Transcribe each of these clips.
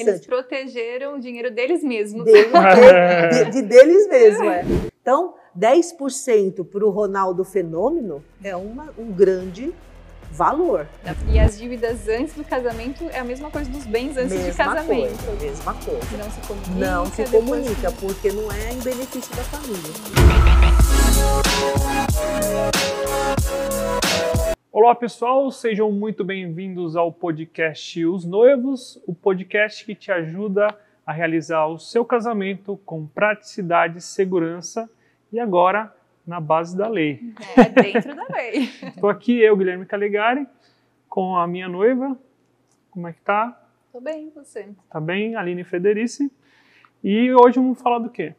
Eles protegeram o dinheiro deles mesmos. De, de, de, deles mesmos, é. Então, 10% para o Ronaldo Fenômeno é uma, um grande valor. E as dívidas antes do casamento é a mesma coisa dos bens antes mesma de casamento. Coisa, mesma coisa. Não se comunica. Não se comunica, porque não é em benefício da família. Olá pessoal, sejam muito bem-vindos ao podcast Os Noivos, o podcast que te ajuda a realizar o seu casamento com praticidade, segurança e agora na base da lei. É, dentro da lei. Estou aqui, eu, Guilherme Calegari, com a minha noiva. Como é que tá? Tô bem, você? Tá bem, Aline Federici. E hoje vamos falar do quê?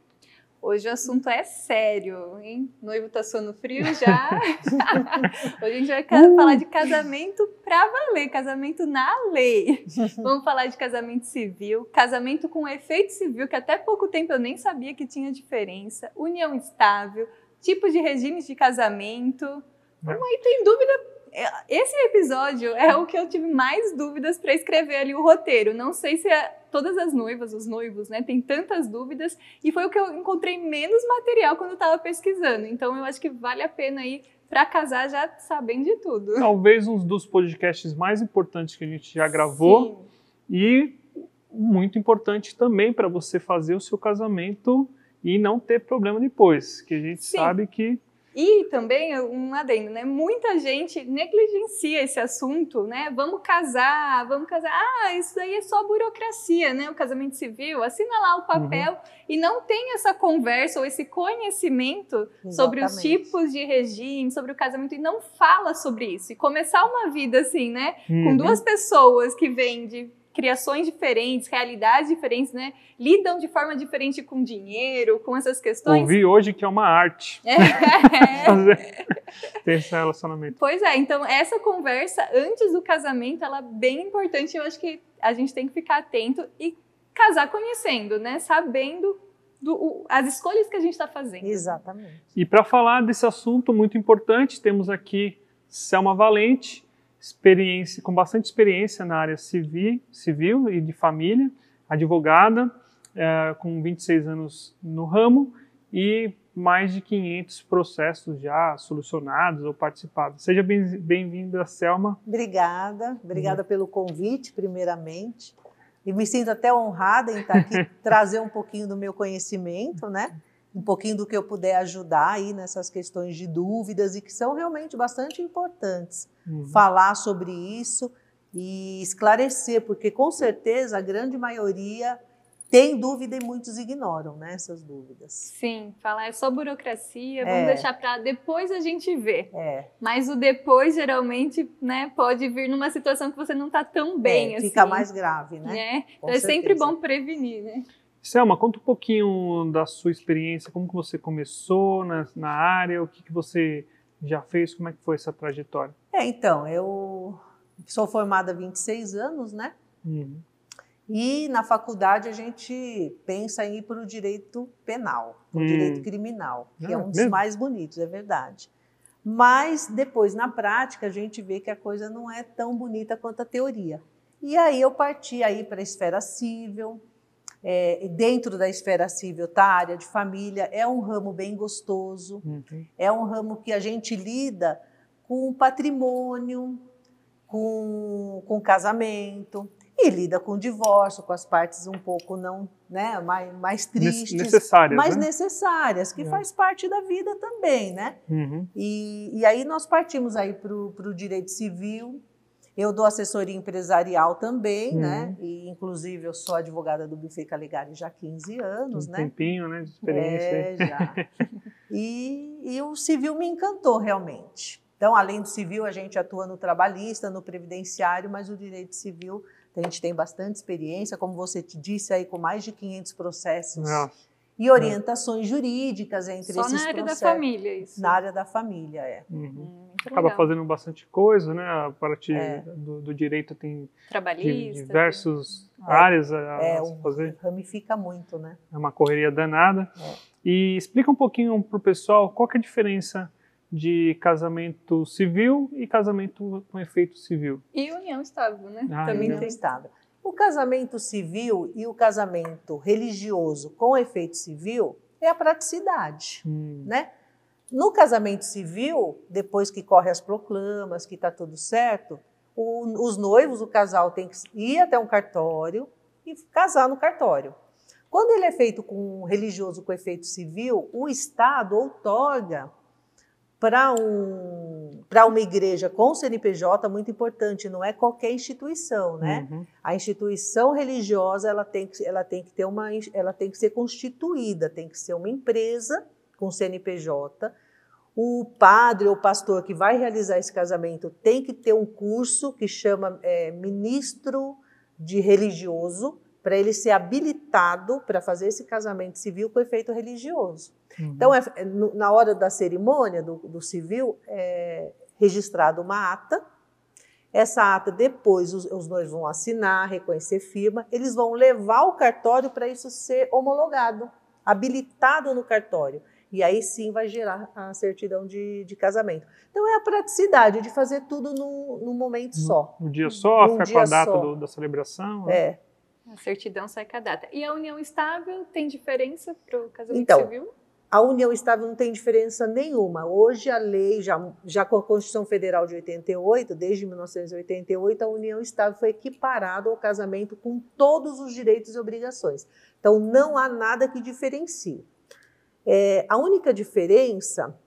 Hoje o assunto é sério, hein? Noivo tá suando frio já. Hoje a gente vai uh. falar de casamento pra valer, casamento na lei. Vamos falar de casamento civil, casamento com efeito civil, que até pouco tempo eu nem sabia que tinha diferença, união estável, tipos de regimes de casamento. Vamos aí, tem dúvida é, esse episódio é o que eu tive mais dúvidas para escrever ali o roteiro. Não sei se é, todas as noivas, os noivos, né, tem tantas dúvidas e foi o que eu encontrei menos material quando eu estava pesquisando. Então eu acho que vale a pena aí para casar já sabendo de tudo. Talvez um dos podcasts mais importantes que a gente já gravou Sim. e muito importante também para você fazer o seu casamento e não ter problema depois, que a gente Sim. sabe que e também um adendo, né? Muita gente negligencia esse assunto, né? Vamos casar, vamos casar. Ah, isso aí é só burocracia, né? O casamento civil, assina lá o papel uhum. e não tem essa conversa ou esse conhecimento Exatamente. sobre os tipos de regime, sobre o casamento e não fala sobre isso. E começar uma vida assim, né? Uhum. Com duas pessoas que vêm de criações diferentes, realidades diferentes, né? Lidam de forma diferente com dinheiro, com essas questões. Ouvi hoje que é uma arte. É. ter esse relacionamento. Pois é, então essa conversa antes do casamento, ela é bem importante. Eu acho que a gente tem que ficar atento e casar conhecendo, né? Sabendo do, o, as escolhas que a gente está fazendo. Exatamente. E para falar desse assunto muito importante, temos aqui Selma Valente, experiência, com bastante experiência na área civil, civil e de família, advogada, é, com 26 anos no ramo e mais de 500 processos já solucionados ou participados. Seja bem-vinda, bem Selma. Obrigada, obrigada uhum. pelo convite, primeiramente. E me sinto até honrada em estar aqui, trazer um pouquinho do meu conhecimento, né? Um pouquinho do que eu puder ajudar aí nessas questões de dúvidas e que são realmente bastante importantes. Uhum. Falar sobre isso e esclarecer, porque com certeza a grande maioria tem dúvida e muitos ignoram né, essas dúvidas. Sim, falar é só burocracia, vamos é. deixar para depois a gente ver. É. Mas o depois geralmente né, pode vir numa situação que você não está tão bem. É, assim. Fica mais grave, né? É. Então é sempre bom prevenir, né? Selma, conta um pouquinho da sua experiência, como que você começou na, na área, o que, que você já fez, como é que foi essa trajetória? É, então, eu sou formada há 26 anos, né? Uhum. E na faculdade a gente pensa em ir para o direito penal, o hum. direito criminal, que é ah, é um dos mesmo? mais bonitos, é verdade. Mas depois, na prática, a gente vê que a coisa não é tão bonita quanto a teoria. E aí eu parti aí para a esfera civil, é, dentro da esfera civil, tá? A área de família é um ramo bem gostoso, uhum. é um ramo que a gente lida com patrimônio, com, com casamento e lida com divórcio, com as partes um pouco não, né, mais, mais tristes, necessárias, mais né? necessárias, que é. faz parte da vida também, né? Uhum. E, e aí nós partimos aí para o direito civil, eu dou assessoria empresarial também, né? uhum. né? E, inclusive, eu sou advogada do Buffet Caligari já há 15 anos, um né? tempinho, né? De experiência. É, já. e, e o civil me encantou, realmente. Então, além do civil, a gente atua no trabalhista, no previdenciário, mas o direito civil, a gente tem bastante experiência, como você te disse aí, com mais de 500 processos. Nossa e orientações jurídicas entre Só esses na área processos. da família, isso. Na área da família, é. Uhum. Hum, Acaba legal. fazendo bastante coisa, né? A partir é. do, do, direito tem diversas é. áreas a, é, a fazer. Ramifica muito, né? É uma correria danada. É. E explica um pouquinho para o pessoal qual é a diferença de casamento civil e casamento com efeito civil. E união estável, né? Ah, Também união. tem estável. O casamento civil e o casamento religioso com efeito civil é a praticidade, hum. né? No casamento civil, depois que corre as proclamas, que está tudo certo, o, os noivos, o casal tem que ir até um cartório e casar no cartório. Quando ele é feito com um religioso com efeito civil, o Estado outorga para um, uma igreja com CNPJ muito importante, não é qualquer instituição, né? Uhum. A instituição religiosa ela tem, que, ela tem que ter uma, ela tem que ser constituída, tem que ser uma empresa com CNPJ. O padre ou pastor que vai realizar esse casamento tem que ter um curso que chama é, ministro de religioso para ele ser habilitado para fazer esse casamento civil com efeito religioso. Uhum. Então, é, é na hora da cerimônia do, do civil, é registrada uma ata. Essa ata, depois, os, os noivos vão assinar, reconhecer firma, eles vão levar o cartório para isso ser homologado, habilitado no cartório. E aí sim vai gerar a certidão de, de casamento. Então é a praticidade de fazer tudo num, momento só. Um dia só, fica com a data do, da celebração. Né? É. A certidão sai com a data. E a união estável tem diferença para o casamento então, civil? A união estável não tem diferença nenhuma. Hoje a lei, já, já com a Constituição Federal de 88, desde 1988, a união estável foi equiparada ao casamento com todos os direitos e obrigações. Então não há nada que diferencie. É, a única diferença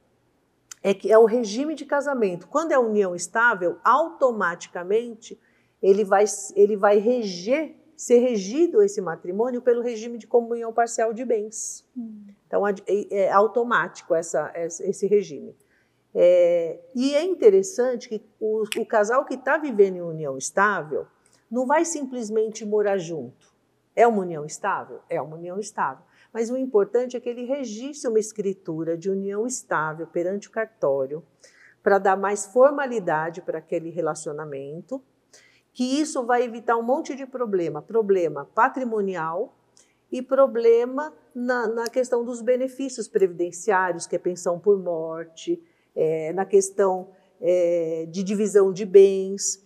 é que é o regime de casamento. Quando é união estável, automaticamente ele vai, ele vai reger ser regido esse matrimônio pelo regime de comunhão parcial de bens. Hum. Então, é, automático essa, esse regime. É, e é interessante que o, o casal que está vivendo em união estável não vai simplesmente morar junto. É uma união estável? É uma união estável. Mas o importante é que ele registre uma escritura de união estável perante o cartório, para dar mais formalidade para aquele relacionamento que isso vai evitar um monte de problema, problema patrimonial e problema na, na questão dos benefícios previdenciários, que é pensão por morte, é, na questão é, de divisão de bens.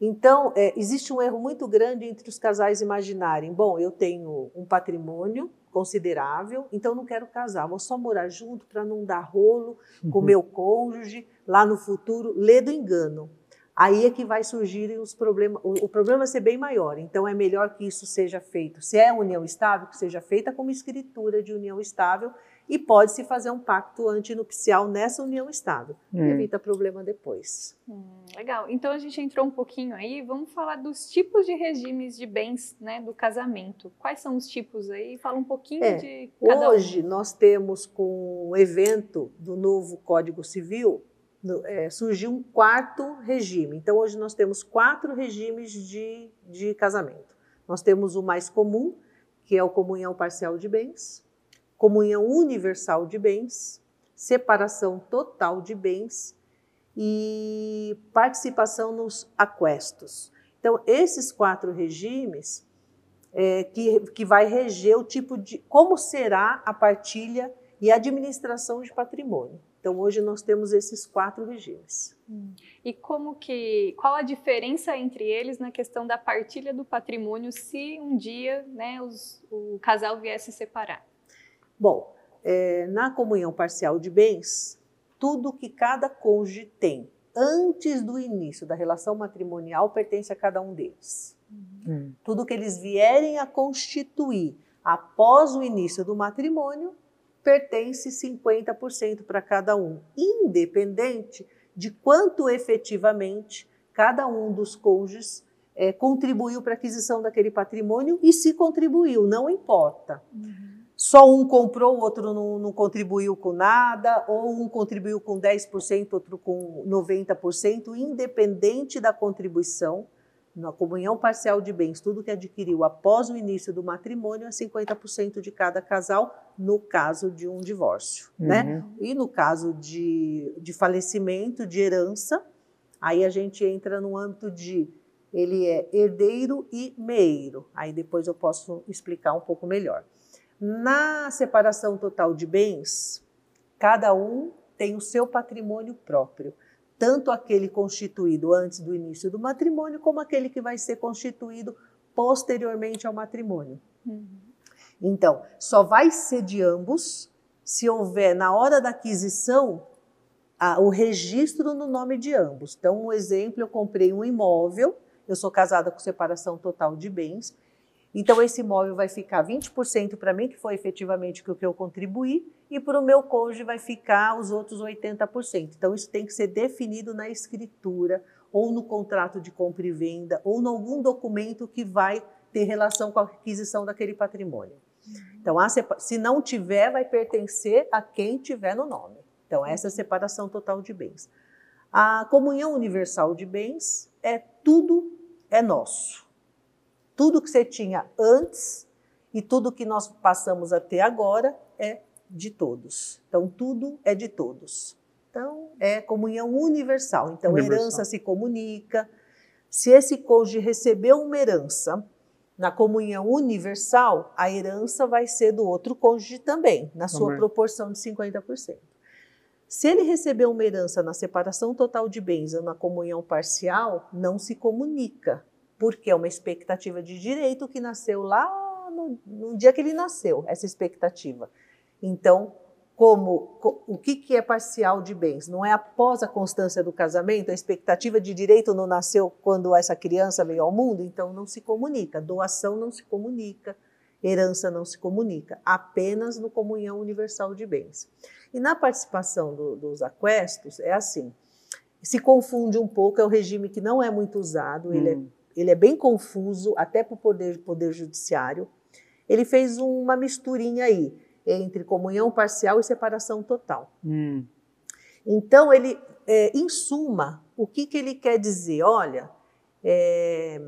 Então, é, existe um erro muito grande entre os casais imaginarem: bom, eu tenho um patrimônio considerável, então não quero casar, vou só morar junto para não dar rolo com uhum. meu cônjuge lá no futuro. Lê do engano aí é que vai surgir os problemas, o, problema vai ser bem maior. Então é melhor que isso seja feito. Se é união estável, que seja feita como escritura de união estável e pode-se fazer um pacto antinupcial nessa união estável. Hum. Evita problema depois. Hum, legal. Então a gente entrou um pouquinho aí, vamos falar dos tipos de regimes de bens né, do casamento. Quais são os tipos aí? Fala um pouquinho é, de cada Hoje um. nós temos com o evento do novo Código Civil é, surgiu um quarto regime. Então, hoje nós temos quatro regimes de, de casamento. Nós temos o mais comum, que é o comunhão parcial de bens, comunhão universal de bens, separação total de bens e participação nos aquestos. Então, esses quatro regimes é, que, que vai reger o tipo de como será a partilha e administração de patrimônio. Então hoje nós temos esses quatro regimes. Hum. E como que, qual a diferença entre eles na questão da partilha do patrimônio se um dia, né, os, o casal viesse se separar? Bom, é, na comunhão parcial de bens, tudo que cada cônjuge tem antes do início da relação matrimonial pertence a cada um deles. Hum. Tudo que eles vierem a constituir após o início do matrimônio pertence 50% para cada um, independente de quanto efetivamente cada um dos cônjuges é, contribuiu para a aquisição daquele patrimônio e se contribuiu, não importa. Uhum. Só um comprou, o outro não, não, contribuiu com nada, ou um contribuiu com 10%, outro com 90%, independente da contribuição, na comunhão parcial de bens, tudo que adquiriu após o início do matrimônio é 50% de cada casal, no caso de um divórcio, uhum. né? E no caso de, de falecimento, de herança, aí a gente entra no âmbito de ele é herdeiro e meeiro. Aí depois eu posso explicar um pouco melhor. Na separação total de bens, cada um tem o seu patrimônio próprio tanto aquele constituído antes do início do matrimônio, como aquele que vai ser constituído posteriormente ao matrimônio. Uhum. Então, só vai ser de ambos se houver, na hora da aquisição, a, o registro no nome de ambos. Então, um exemplo, eu comprei um imóvel, eu sou casada com separação total de bens, então esse imóvel vai ficar 20% para mim, que foi efetivamente o que eu contribuí, e para o meu cônjuge vai ficar os outros 80%. Então, isso tem que ser definido na escritura, ou no contrato de compra e venda, ou em algum documento que vai ter relação com a aquisição daquele patrimônio. Então, se não tiver, vai pertencer a quem tiver no nome. Então, essa é a separação total de bens. A comunhão universal de bens é tudo é nosso. Tudo que você tinha antes e tudo que nós passamos a ter agora é de todos. Então, tudo é de todos. Então, é comunhão universal. Então, universal. herança se comunica. Se esse cônjuge recebeu uma herança na comunhão universal, a herança vai ser do outro cônjuge também, na sua também. proporção de 50%. Se ele recebeu uma herança na separação total de bens ou na comunhão parcial, não se comunica, porque é uma expectativa de direito que nasceu lá no, no dia que ele nasceu, essa expectativa. Então, como o que, que é parcial de bens? Não é após a constância do casamento, a expectativa de direito não nasceu quando essa criança veio ao mundo, então não se comunica. Doação não se comunica, herança não se comunica, apenas no comunhão universal de bens. E na participação do, dos aquestos é assim: se confunde um pouco, é um regime que não é muito usado, hum. ele, é, hum. Ele é bem confuso, até para o poder, poder judiciário. Ele fez uma misturinha aí entre comunhão parcial e separação total. Hum. Então, ele, é, em suma, o que, que ele quer dizer? Olha, é,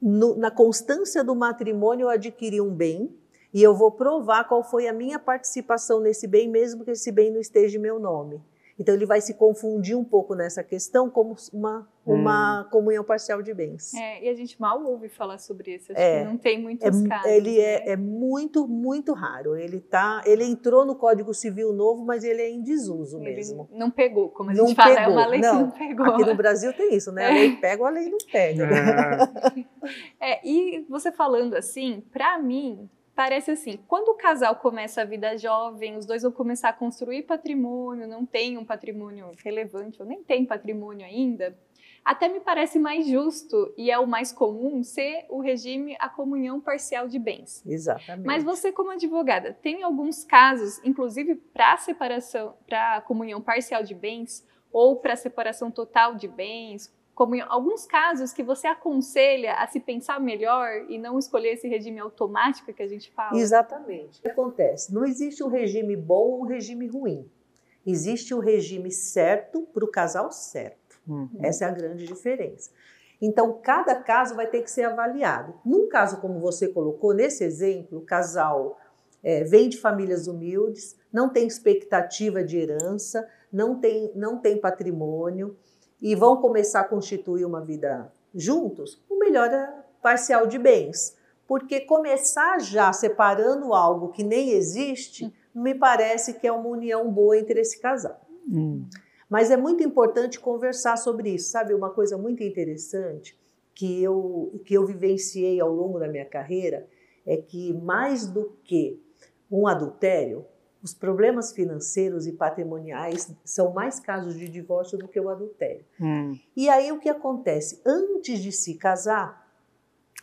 no, na constância do matrimônio eu adquiri um bem e eu vou provar qual foi a minha participação nesse bem, mesmo que esse bem não esteja em meu nome. Então ele vai se confundir um pouco nessa questão como uma, uma hum. comunhão parcial de bens. É, e a gente mal ouve falar sobre isso, acho é, que não tem muitos é, casos. Ele é, né? é, é, muito, muito raro. Ele tá, ele entrou no Código Civil novo, mas ele é em desuso ele mesmo. Não pegou, como a gente não fala, pegou. é uma lei não, que não pegou. Aqui no Brasil tem isso, né? A lei pega, a lei não pega. É. é, e você falando assim, para mim, parece assim, quando o casal começa a vida jovem, os dois vão começar a construir patrimônio, não tem um patrimônio relevante, ou nem tem patrimônio ainda, até me parece mais justo e é o mais comum ser o regime a comunhão parcial de bens. Exatamente. Mas você como advogada, tem alguns casos, inclusive para separação, para comunhão parcial de bens ou para separação total de bens, como em alguns casos que você aconselha a se pensar melhor e não escolher esse regime automático que a gente fala? Exatamente. O que acontece? Não existe um regime bom ou um regime ruim. Existe o um regime certo para o casal certo. Uhum. Essa é a grande diferença. Então, cada caso vai ter que ser avaliado. Num caso como você colocou, nesse exemplo, o casal é, vem de famílias humildes, não tem expectativa de herança, não tem, não tem patrimônio, e vão começar a constituir uma vida juntos, o melhor é parcial de bens. Porque começar já separando algo que nem existe, me parece que é uma união boa entre esse casal. Hum. Mas é muito importante conversar sobre isso. Sabe, uma coisa muito interessante que eu, que eu vivenciei ao longo da minha carreira é que, mais do que um adultério, os problemas financeiros e patrimoniais são mais casos de divórcio do que o adultério. Hum. E aí o que acontece? Antes de se casar,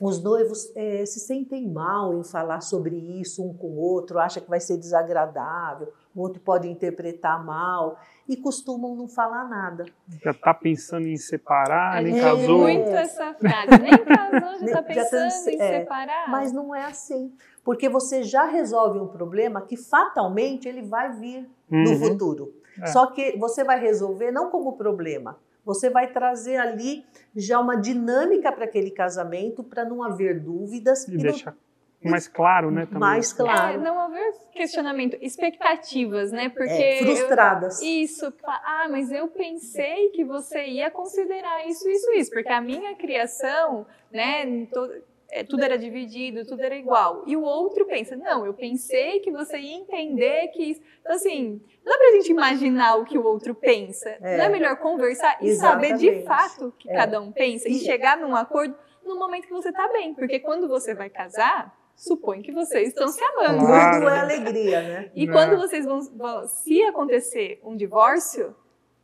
os noivos é, se sentem mal em falar sobre isso um com o outro, acha que vai ser desagradável, o outro pode interpretar mal e costumam não falar nada. Já está pensando em separar, nem casou. Muito essa frase, nem casou, já está pensando já tá, em é, separar. Mas não é assim, porque você já resolve um problema que fatalmente ele vai vir uhum. no futuro. É. Só que você vai resolver não como problema, você vai trazer ali já uma dinâmica para aquele casamento para não haver dúvidas e, e deixar não mais claro, né? Também. Mais claro. É, não haver questionamento, expectativas, né? Porque é, frustradas. Eu, isso, ah, mas eu pensei que você ia considerar isso, isso, isso, porque a minha criação, né? To, é, tudo era dividido, tudo era igual. E o outro pensa, não, eu pensei que você ia entender que isso. Então, assim, não dá pra gente imaginar o que o outro pensa. É, não é melhor conversar e exatamente. saber de fato o que é. cada um pensa e, chegar num acordo no momento que você está bem. Porque quando você vai casar, supõe que vocês estão se amando. Claro. Tudo é alegria, né? E Não. quando vocês vão, se acontecer um divórcio,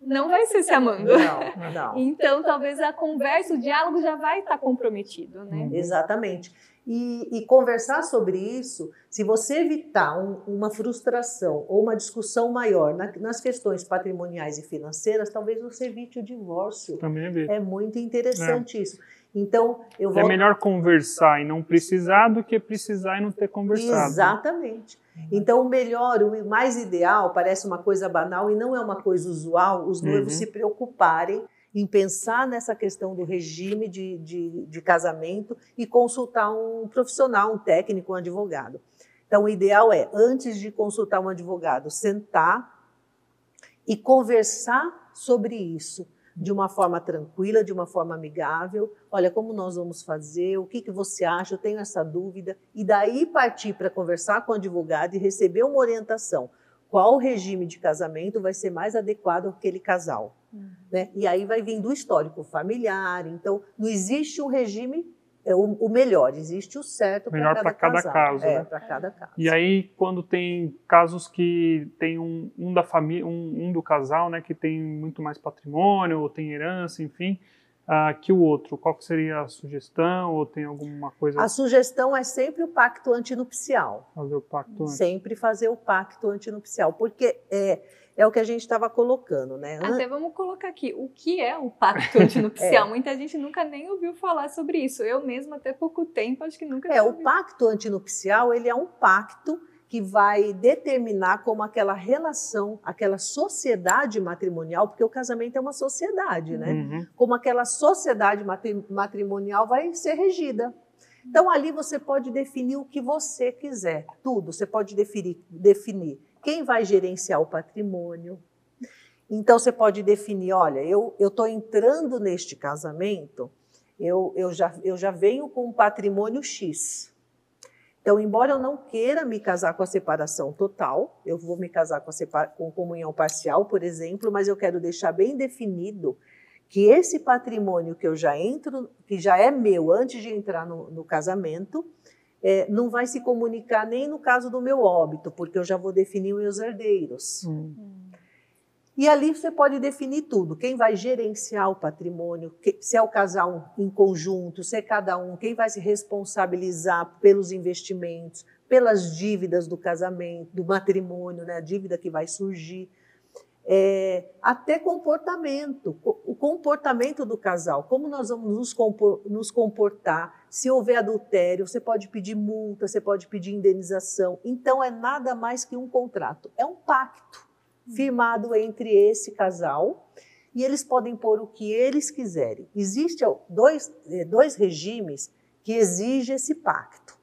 não vai ser se amando. Não, não. Então, talvez a conversa, o diálogo já vai estar comprometido, né? Exatamente. E, e, conversar sobre isso, se você evitar um, uma frustração ou uma discussão maior na, nas questões patrimoniais e financeiras, talvez você evite o divórcio. Também evite. É muito interessante é. isso. Então, eu vou... É melhor conversar e não precisar do que precisar e não ter conversado. Exatamente. Então, o melhor, o mais ideal, parece uma coisa banal e não é uma coisa usual, os noivos uhum. se preocuparem em pensar nessa questão do regime de, de, de casamento e consultar um profissional, um técnico, um advogado. Então, o ideal é, antes de consultar um advogado, sentar e conversar sobre isso de uma forma tranquila, de uma forma amigável. Olha, como nós vamos fazer? O que, que você acha? Eu tenho essa dúvida. E daí partir para conversar com o advogado e receber uma orientação. Qual regime de casamento vai ser mais adequado àquele casal? Uhum. Né? E aí vai vindo o histórico familiar. Então, não existe um regime é o, o, melhor, existe o certo melhor para cada, cada caso. É, né? para cada caso. E aí, quando tem casos que tem um, um da família, um, um, do casal, né, que tem muito mais patrimônio, ou tem herança, enfim, uh, que o outro, qual que seria a sugestão, ou tem alguma coisa? A sugestão é sempre o pacto antinupcial. Fazer o pacto antes. Sempre fazer o pacto antinupcial, porque é é o que a gente estava colocando, né? Até vamos colocar aqui, o que é o pacto antinupcial? é. Muita gente nunca nem ouviu falar sobre isso. Eu mesma, até pouco tempo, acho que nunca É, o pacto antinupcial, ele é um pacto que vai determinar como aquela relação, aquela sociedade matrimonial, porque o casamento é uma sociedade, né? Uhum. Como aquela sociedade matrimonial vai ser regida. Então ali você pode definir o que você quiser, tudo. Você pode definir, definir quem vai gerenciar o patrimônio. Então você pode definir, olha, eu estou entrando neste casamento, eu, eu, já, eu já venho com um patrimônio X. Então, embora eu não queira me casar com a separação total, eu vou me casar com, a com comunhão parcial, por exemplo, mas eu quero deixar bem definido que esse patrimônio que eu já entro, que já é meu antes de entrar no, no casamento, é, não vai se comunicar nem no caso do meu óbito, porque eu já vou definir os meus herdeiros. Hum. E ali você pode definir tudo: quem vai gerenciar o patrimônio, se é o casal em conjunto, se é cada um, quem vai se responsabilizar pelos investimentos, pelas dívidas do casamento, do matrimônio, né, a dívida que vai surgir é, até comportamento, o comportamento do casal, como nós vamos nos, compor, nos comportar. Se houver adultério, você pode pedir multa, você pode pedir indenização. Então, é nada mais que um contrato, é um pacto firmado entre esse casal e eles podem pôr o que eles quiserem. Existem dois, é, dois regimes que exigem esse pacto,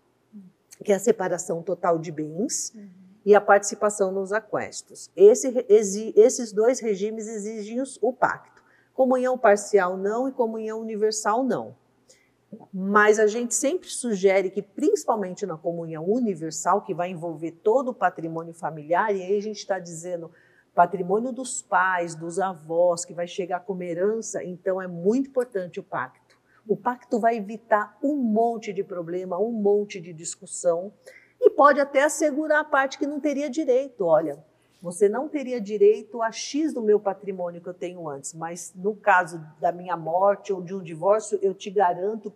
que é a separação total de bens. Uhum e a participação nos aquestos. Esse, esses dois regimes exigem o pacto. Comunhão parcial não e comunhão universal não. Mas a gente sempre sugere que, principalmente na comunhão universal, que vai envolver todo o patrimônio familiar, e aí a gente está dizendo patrimônio dos pais, dos avós, que vai chegar como herança, então é muito importante o pacto. O pacto vai evitar um monte de problema, um monte de discussão e pode até assegurar a parte que não teria direito. Olha, você não teria direito a X do meu patrimônio que eu tenho antes, mas no caso da minha morte ou de um divórcio, eu te garanto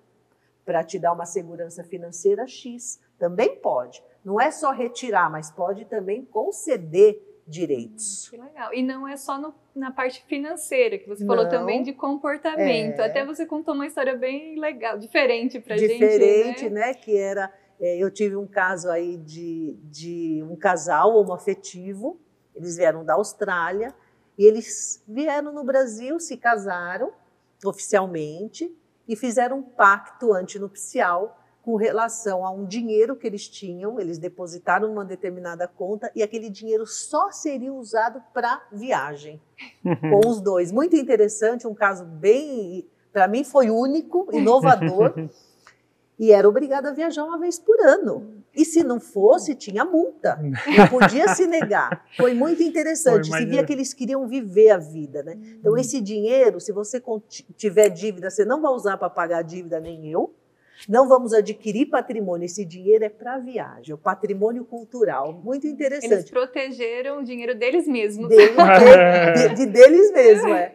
para te dar uma segurança financeira X. Também pode. Não é só retirar, mas pode também conceder direitos. Hum, que legal. E não é só no, na parte financeira, que você falou também de comportamento. É... Até você contou uma história bem legal, diferente para gente. Diferente, né? né? Que era eu tive um caso aí de, de um casal homoafetivo, eles vieram da Austrália e eles vieram no Brasil, se casaram oficialmente e fizeram um pacto antinupcial com relação a um dinheiro que eles tinham, eles depositaram numa determinada conta e aquele dinheiro só seria usado para viagem com os dois. Muito interessante, um caso bem, para mim foi único, inovador. e era obrigada a viajar uma vez por ano. E se não fosse, tinha multa. Não podia se negar. Foi muito interessante. Se via que eles queriam viver a vida. Né? Então, esse dinheiro, se você tiver dívida, você não vai usar para pagar a dívida, nem eu. Não vamos adquirir patrimônio, esse dinheiro é para viagem, o patrimônio cultural. Muito interessante. Eles protegeram o dinheiro deles mesmos. De, de, de deles mesmos, é.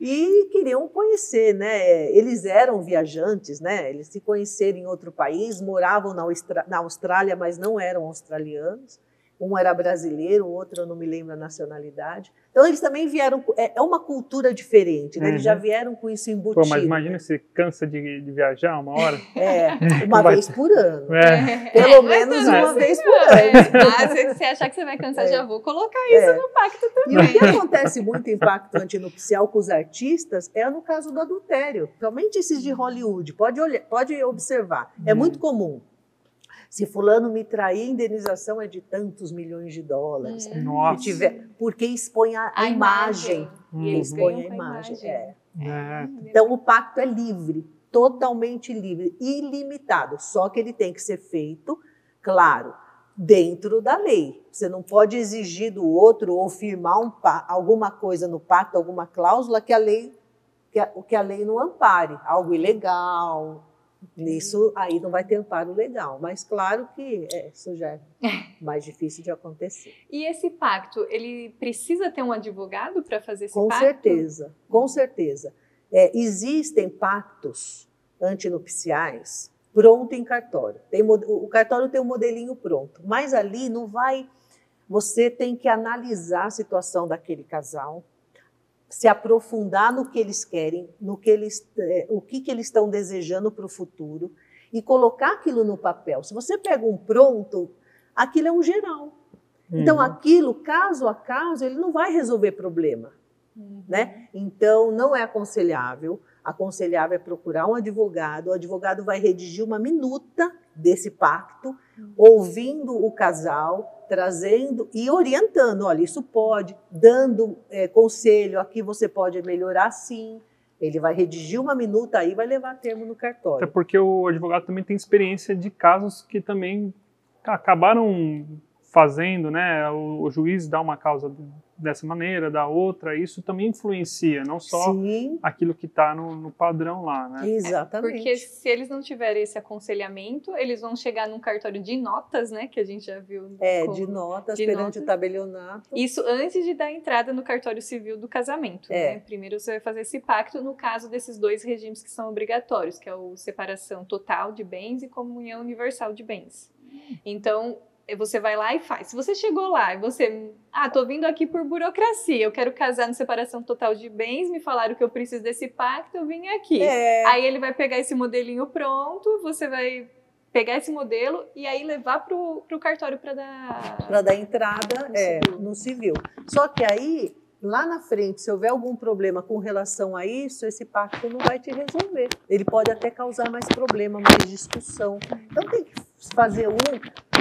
E queriam conhecer, né? Eles eram viajantes, né? Eles se conheceram em outro país, moravam na, na Austrália, mas não eram australianos um era brasileiro, o outro eu não me lembro a nacionalidade. Então eles também vieram, é, é uma cultura diferente, né? Uhum. Eles já uhum. vieram com isso embutido. Pô, mas imagina você cansa de, de, viajar uma hora. É, uma vez por ano. É. Pelo é, menos uma vez por ano. Ah, se você achar que você vai cansar, já vou colocar isso no pacto também. E o que acontece muito em pacto antinupcial com os artistas é no caso do adultério. Principalmente esses de Hollywood. Pode, olhar, pode observar. É uhum. muito comum. Se fulano me trair, a indenização é de tantos milhões de dólares. Hum. Nossa. Tiver, porque expõe a, a, a imagem. imagem. expõe a imagem. imagem. É. É. Então o pacto é livre, totalmente livre, ilimitado. Só que ele tem que ser feito, claro, dentro da lei. Você não pode exigir do outro ou firmar um, alguma coisa no pacto, alguma cláusula que a lei que a, que a lei não ampare, algo ilegal, Nisso aí não vai ter amparo legal, mas claro que é, isso já é mais difícil de acontecer. E esse pacto, ele precisa ter um advogado para fazer esse com pacto? Com certeza, com certeza. É, existem pactos antinupciais pronto em cartório. Tem, o cartório tem um modelinho pronto, mas ali não vai. Você tem que analisar a situação daquele casal, se aprofundar no que eles querem, no que eles, é, o que, que eles estão desejando para o futuro e colocar aquilo no papel. Se você pega um pronto, aquilo é um geral. Então, uhum. aquilo, caso a caso, ele não vai resolver problema. Uhum. Né? Então, não é aconselhável. Aconselhável é procurar um advogado. O advogado vai redigir uma minuta desse pacto, uhum. ouvindo o casal, trazendo e orientando, olha, isso pode, dando é, conselho, aqui você pode melhorar sim. Ele vai redigir uma minuta aí vai levar a termo no cartório. Até porque o advogado também tem experiência de casos que também acabaram fazendo, né? O, o juiz dá uma causa dessa maneira, da outra, isso também influencia, não só Sim. aquilo que está no, no, padrão lá, né? Exatamente. porque se eles não tiverem esse aconselhamento, eles vão chegar num cartório de notas, né? Que a gente já viu. É, de notas de perante notas. o tabelionato. Isso antes de dar entrada no cartório civil do casamento. É. Né? Primeiro você vai fazer esse pacto no caso desses dois regimes que são obrigatórios, que é o separação total de bens e comunhão universal de bens. Então, você vai lá e faz. Se você chegou lá e você, ah, tô vindo aqui por burocracia, eu quero casar no separação total de bens, me falaram que eu preciso desse pacto, eu vim aqui. É. Aí ele vai pegar esse modelinho pronto, você vai pegar esse modelo e aí levar pro, pro cartório para dar para dar entrada no, é, civil. no civil. Só que aí lá na frente, se houver algum problema com relação a isso, esse pacto não vai te resolver. Ele pode até causar mais problema, mais discussão. Então tem que fazer um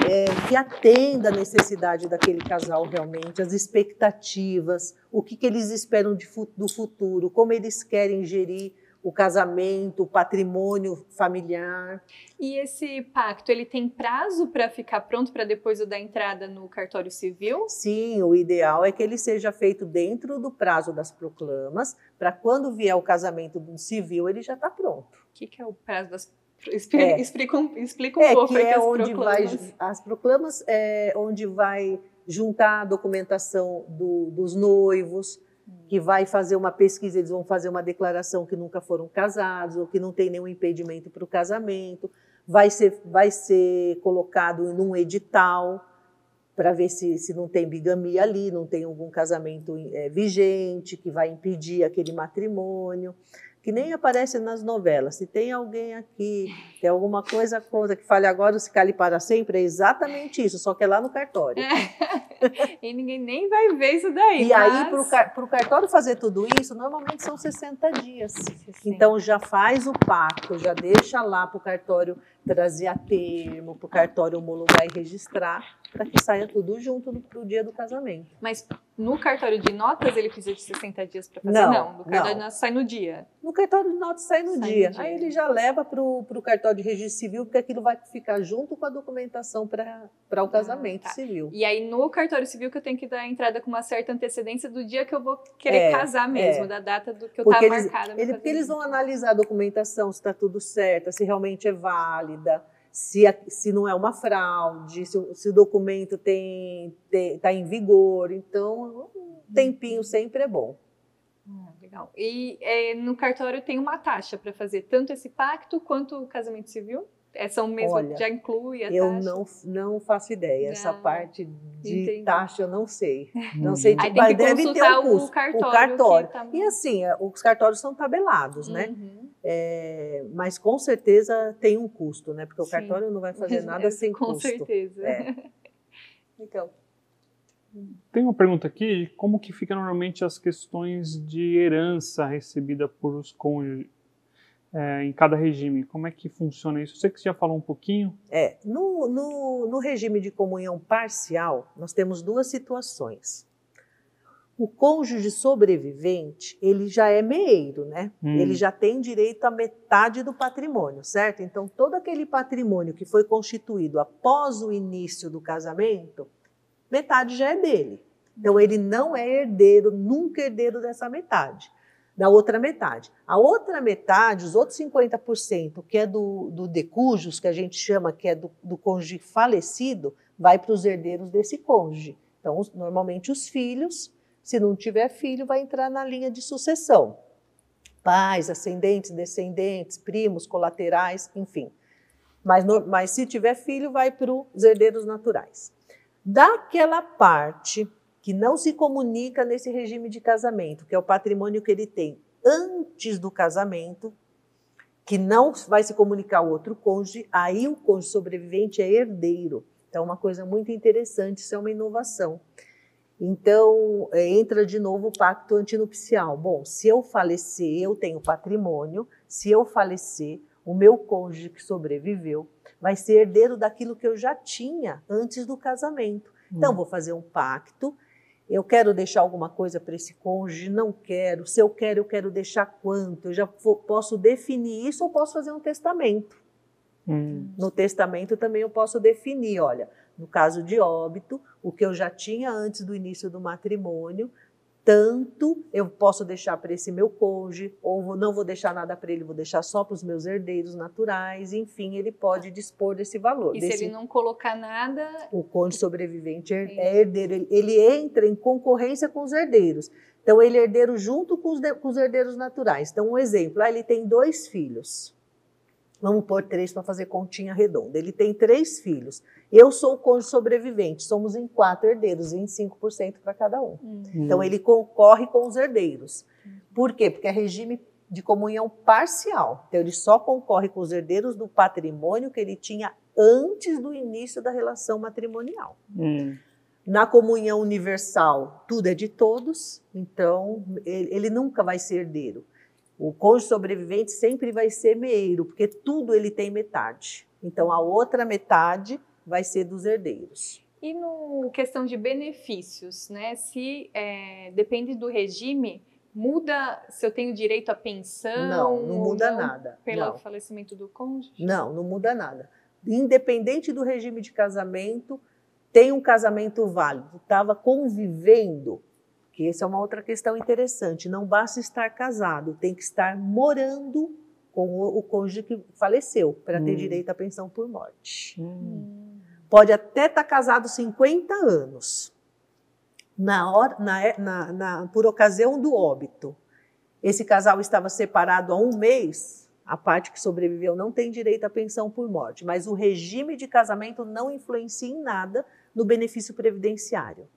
é, que atenda a necessidade daquele casal realmente, as expectativas, o que, que eles esperam de, do futuro, como eles querem gerir o casamento, o patrimônio familiar. E esse pacto, ele tem prazo para ficar pronto para depois da entrada no cartório civil? Sim, o ideal é que ele seja feito dentro do prazo das proclamas, para quando vier o casamento civil, ele já está pronto. O que, que é o prazo das Explica, é. explica, um, explica um é, pouco que é as onde proclamas. vai as proclamas é onde vai juntar a documentação do, dos noivos, que vai fazer uma pesquisa, eles vão fazer uma declaração que nunca foram casados ou que não tem nenhum impedimento para o casamento, vai ser, vai ser colocado num edital para ver se, se não tem bigamia ali, não tem algum casamento é, vigente que vai impedir aquele matrimônio que nem aparece nas novelas. Se tem alguém aqui, tem alguma coisa contra que fale agora se cale para sempre, é exatamente isso, só que é lá no cartório. É. e ninguém nem vai ver isso daí. E mas... aí, para o cartório fazer tudo isso, normalmente são 60 dias. 60. Então já faz o pacto, já deixa lá para o cartório trazer a termo, para o cartório homologar e registrar, para que saia tudo junto para o dia do casamento. Mas no cartório de notas ele precisa de 60 dias para fazer? Não, não no cartório não. de notas sai no dia. no cartório de notas sai no, sai dia. no dia. Aí ele já leva para o cartório de registro civil, porque aquilo vai ficar junto com a documentação para o ah, casamento ah, tá. civil. E aí no cartório civil que eu tenho que dar entrada com uma certa antecedência do dia que eu vou querer é, casar mesmo, é. da data do que eu estava marcada. Ele, porque eles vão analisar a documentação, se está tudo certo, se realmente é válida. Se, se não é uma fraude, se, se o documento está tem, tem, tá em vigor. Então, um tempinho sempre é bom. Ah, legal. E é, no cartório tem uma taxa para fazer tanto esse pacto quanto o casamento civil? É, são mesmo, Olha, já inclui a eu taxa? Eu não, não faço ideia. Essa parte de entendi. taxa eu não sei. Não sei de, mas deve ter um. O cartório. O cartório. Tá... E assim, é, os cartórios são tabelados, né? uhum. né? É, mas com certeza tem um custo, né? Porque o Sim. cartório não vai fazer nada sem com custo. Com certeza. É. então, tem uma pergunta aqui, como que fica normalmente as questões de herança recebida por os cônjuges é, em cada regime? Como é que funciona isso? Você que já falou um pouquinho. É, no, no, no regime de comunhão parcial, nós temos duas situações. O cônjuge sobrevivente, ele já é meeiro, né? Hum. Ele já tem direito à metade do patrimônio, certo? Então, todo aquele patrimônio que foi constituído após o início do casamento, metade já é dele. Então ele não é herdeiro, nunca herdeiro dessa metade, da outra metade. A outra metade, os outros 50%, que é do, do decujus, que a gente chama que é do, do cônjuge falecido, vai para os herdeiros desse cônjuge. Então, os, normalmente os filhos, se não tiver filho, vai entrar na linha de sucessão. Pais, ascendentes, descendentes, primos, colaterais, enfim. Mas, mas se tiver filho, vai para os herdeiros naturais daquela parte que não se comunica nesse regime de casamento, que é o patrimônio que ele tem antes do casamento, que não vai se comunicar ao outro cônjuge, aí o cônjuge sobrevivente é herdeiro. Então, uma coisa muito interessante, isso é uma inovação. Então, é, entra de novo o pacto antinupcial. Bom, se eu falecer, eu tenho patrimônio, se eu falecer, o meu cônjuge que sobreviveu vai ser herdeiro daquilo que eu já tinha antes do casamento. Então, hum. vou fazer um pacto. Eu quero deixar alguma coisa para esse cônjuge? Não quero. Se eu quero, eu quero deixar quanto? Eu já posso definir isso ou posso fazer um testamento. Hum. No testamento também eu posso definir, olha, no caso de óbito, o que eu já tinha antes do início do matrimônio, tanto eu posso deixar para esse meu cônjuge, ou não vou deixar nada para ele, vou deixar só para os meus herdeiros naturais, enfim, ele pode dispor desse valor. E desse... se ele não colocar nada. O cônjuge sobrevivente é, herdeiro, ele, ele, entra em concorrência com os herdeiros. Então, ele é herdeiro junto com os, de, com os herdeiros naturais. Então, um exemplo: ah, ele tem dois filhos. Vamos pôr três para fazer continha redonda. Ele tem três filhos. Eu sou o cônjuge sobrevivente. Somos em quatro herdeiros, 25% para cada um. Uhum. Então ele concorre com os herdeiros. Por quê? Porque é regime de comunhão parcial. Então ele só concorre com os herdeiros do patrimônio que ele tinha antes do início da relação matrimonial. Uhum. Na comunhão universal, tudo é de todos, então ele, ele nunca vai ser herdeiro. O cônjuge sobrevivente sempre vai ser meeiro, porque tudo ele tem metade. Então a outra metade vai ser dos herdeiros. E no questão de benefícios, né? Se é, depende do regime, muda se eu tenho direito à pensão? Não, não muda não, nada. Pelo não. falecimento do cônjuge? Não, não muda nada. Independente do regime de casamento, tem um casamento válido, estava convivendo, que essa é uma outra questão interessante. Não basta estar casado, tem que estar morando com o, o cônjuge que faleceu para hum. ter direito à pensão por morte. Hum. Pode até estar tá casado 50 anos. Na hora, na, na, na, por ocasião do óbito, esse casal estava separado há um mês, a parte que sobreviveu não tem direito à pensão por morte, mas o regime de casamento não influencia em nada no benefício previdenciário.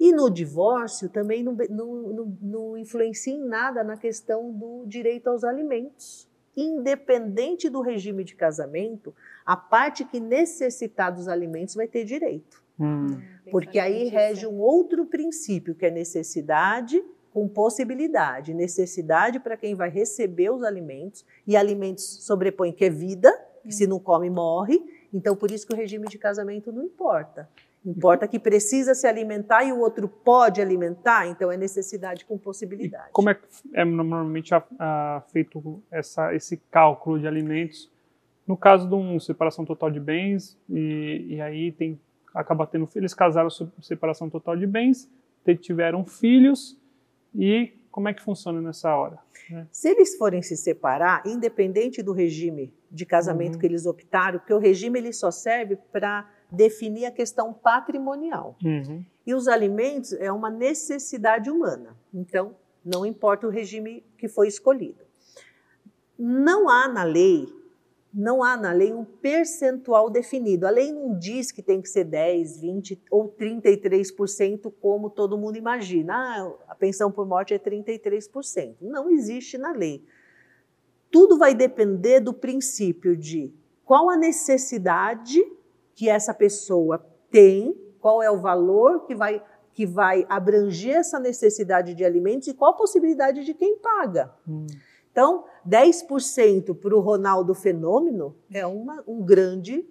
E no divórcio também não, não, não, não influencia em nada na questão do direito aos alimentos. Independente do regime de casamento, a parte que necessitar dos alimentos vai ter direito. Hum. Porque aí rege um outro princípio, que é necessidade com possibilidade. Necessidade para quem vai receber os alimentos, e alimentos sobrepõe que é vida, que se não come morre, Então, por isso que o regime de casamento não importa. Importa que precisa se alimentar e o outro pode alimentar, então é necessidade com possibilidade. E como é, é normalmente a, a, feito essa, esse cálculo de alimentos? No caso de uma separação total de bens, e, e aí tem, acaba tendo eles casaram separação total de bens, tiveram filhos, e como é que funciona nessa hora? Né? Se eles forem se separar, independente do regime de casamento uhum. que eles optaram, porque o regime ele só serve para definir a questão patrimonial. Uhum. E os alimentos é uma necessidade humana. Então, não importa o regime que foi escolhido. Não há na lei, não há na lei um percentual definido. A lei não diz que tem que ser 10, 20 ou 33%, como todo mundo imagina. Ah, a pensão por morte é 33%. Não existe na lei. Tudo vai depender do princípio de qual a necessidade que essa pessoa tem, qual é o valor que vai, que vai abranger essa necessidade de alimentos e qual a possibilidade de quem paga. Hum. Então, 10% para o Ronaldo Fenômeno é uma, um grande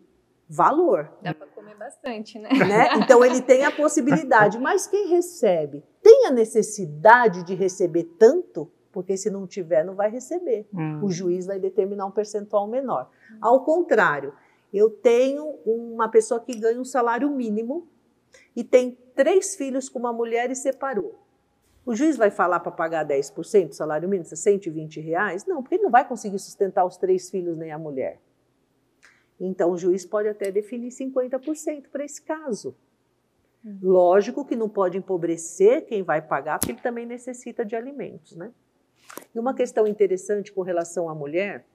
valor. Dá para comer bastante, né? né? Então, ele tem a possibilidade, mas quem recebe tem a necessidade de receber tanto? Porque se não tiver, não vai receber. Hum. O juiz vai determinar um percentual menor. Ao contrário, eu tenho uma pessoa que ganha um salário mínimo e tem três filhos com uma mulher e separou. O juiz vai falar para pagar 10% do salário mínimo, 120 reais? Não, porque ele não vai conseguir sustentar os três filhos nem a mulher. Então, o juiz pode até definir 50% para esse caso. Uhum. Lógico que não pode empobrecer quem vai pagar, porque ele também necessita de alimentos, né? E uma questão interessante com relação à mulher,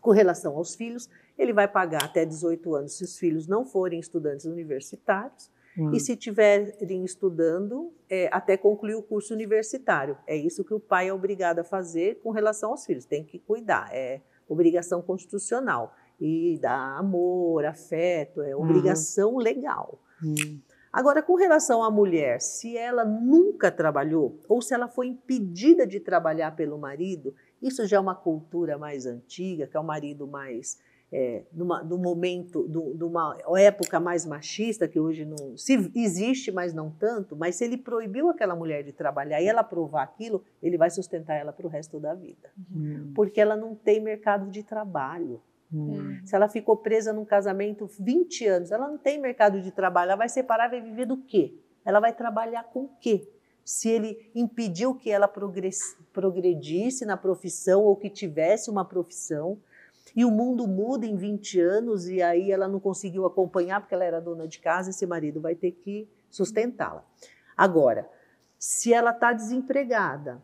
com relação aos filhos, ele vai pagar até 18 anos se os filhos não forem estudantes universitários hum. e se estiverem estudando é, até concluir o curso universitário. É isso que o pai é obrigado a fazer com relação aos filhos, tem que cuidar, é obrigação constitucional. E dar amor, afeto, é obrigação uhum. legal. Hum. Agora, com relação à mulher, se ela nunca trabalhou ou se ela foi impedida de trabalhar pelo marido, isso já é uma cultura mais antiga, que é o marido mais é, numa, num momento, de uma época mais machista, que hoje não se existe, mas não tanto, mas se ele proibiu aquela mulher de trabalhar e ela provar aquilo, ele vai sustentar ela para o resto da vida. Uhum. Porque ela não tem mercado de trabalho. Uhum. Se ela ficou presa num casamento 20 anos, ela não tem mercado de trabalho, ela vai separar, vai viver do quê? Ela vai trabalhar com o quê? Se ele impediu que ela progredisse na profissão ou que tivesse uma profissão, e o mundo muda em 20 anos e aí ela não conseguiu acompanhar porque ela era dona de casa, esse marido vai ter que sustentá-la. Agora, se ela está desempregada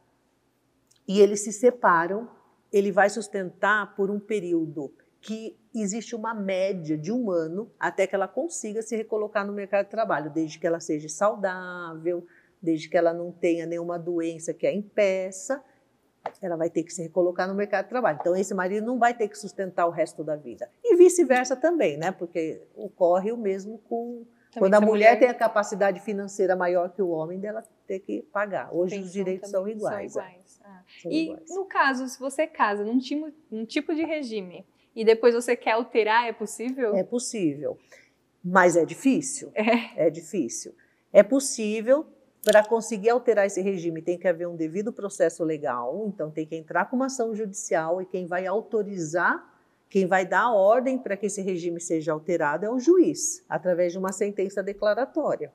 e eles se separam, ele vai sustentar por um período que existe uma média de um ano até que ela consiga se recolocar no mercado de trabalho, desde que ela seja saudável, desde que ela não tenha nenhuma doença que a impeça ela vai ter que se recolocar no mercado de trabalho. Então, esse marido não vai ter que sustentar o resto da vida. E vice-versa também, né? Porque ocorre o mesmo com. Também quando a mulher, mulher, tem a capacidade financeira maior que o homem, dela ter que pagar. Hoje os direitos são iguais. São iguais. Ah. São e iguais. no caso, se você casa num tipo, num tipo de regime e depois você quer alterar, é possível? É possível. Mas é difícil. É, é difícil. É possível para conseguir alterar esse regime, tem que haver um devido processo legal, então tem que entrar com uma ação judicial e quem vai autorizar, quem vai dar a ordem para que esse regime seja alterado é o juiz, através de uma sentença declaratória.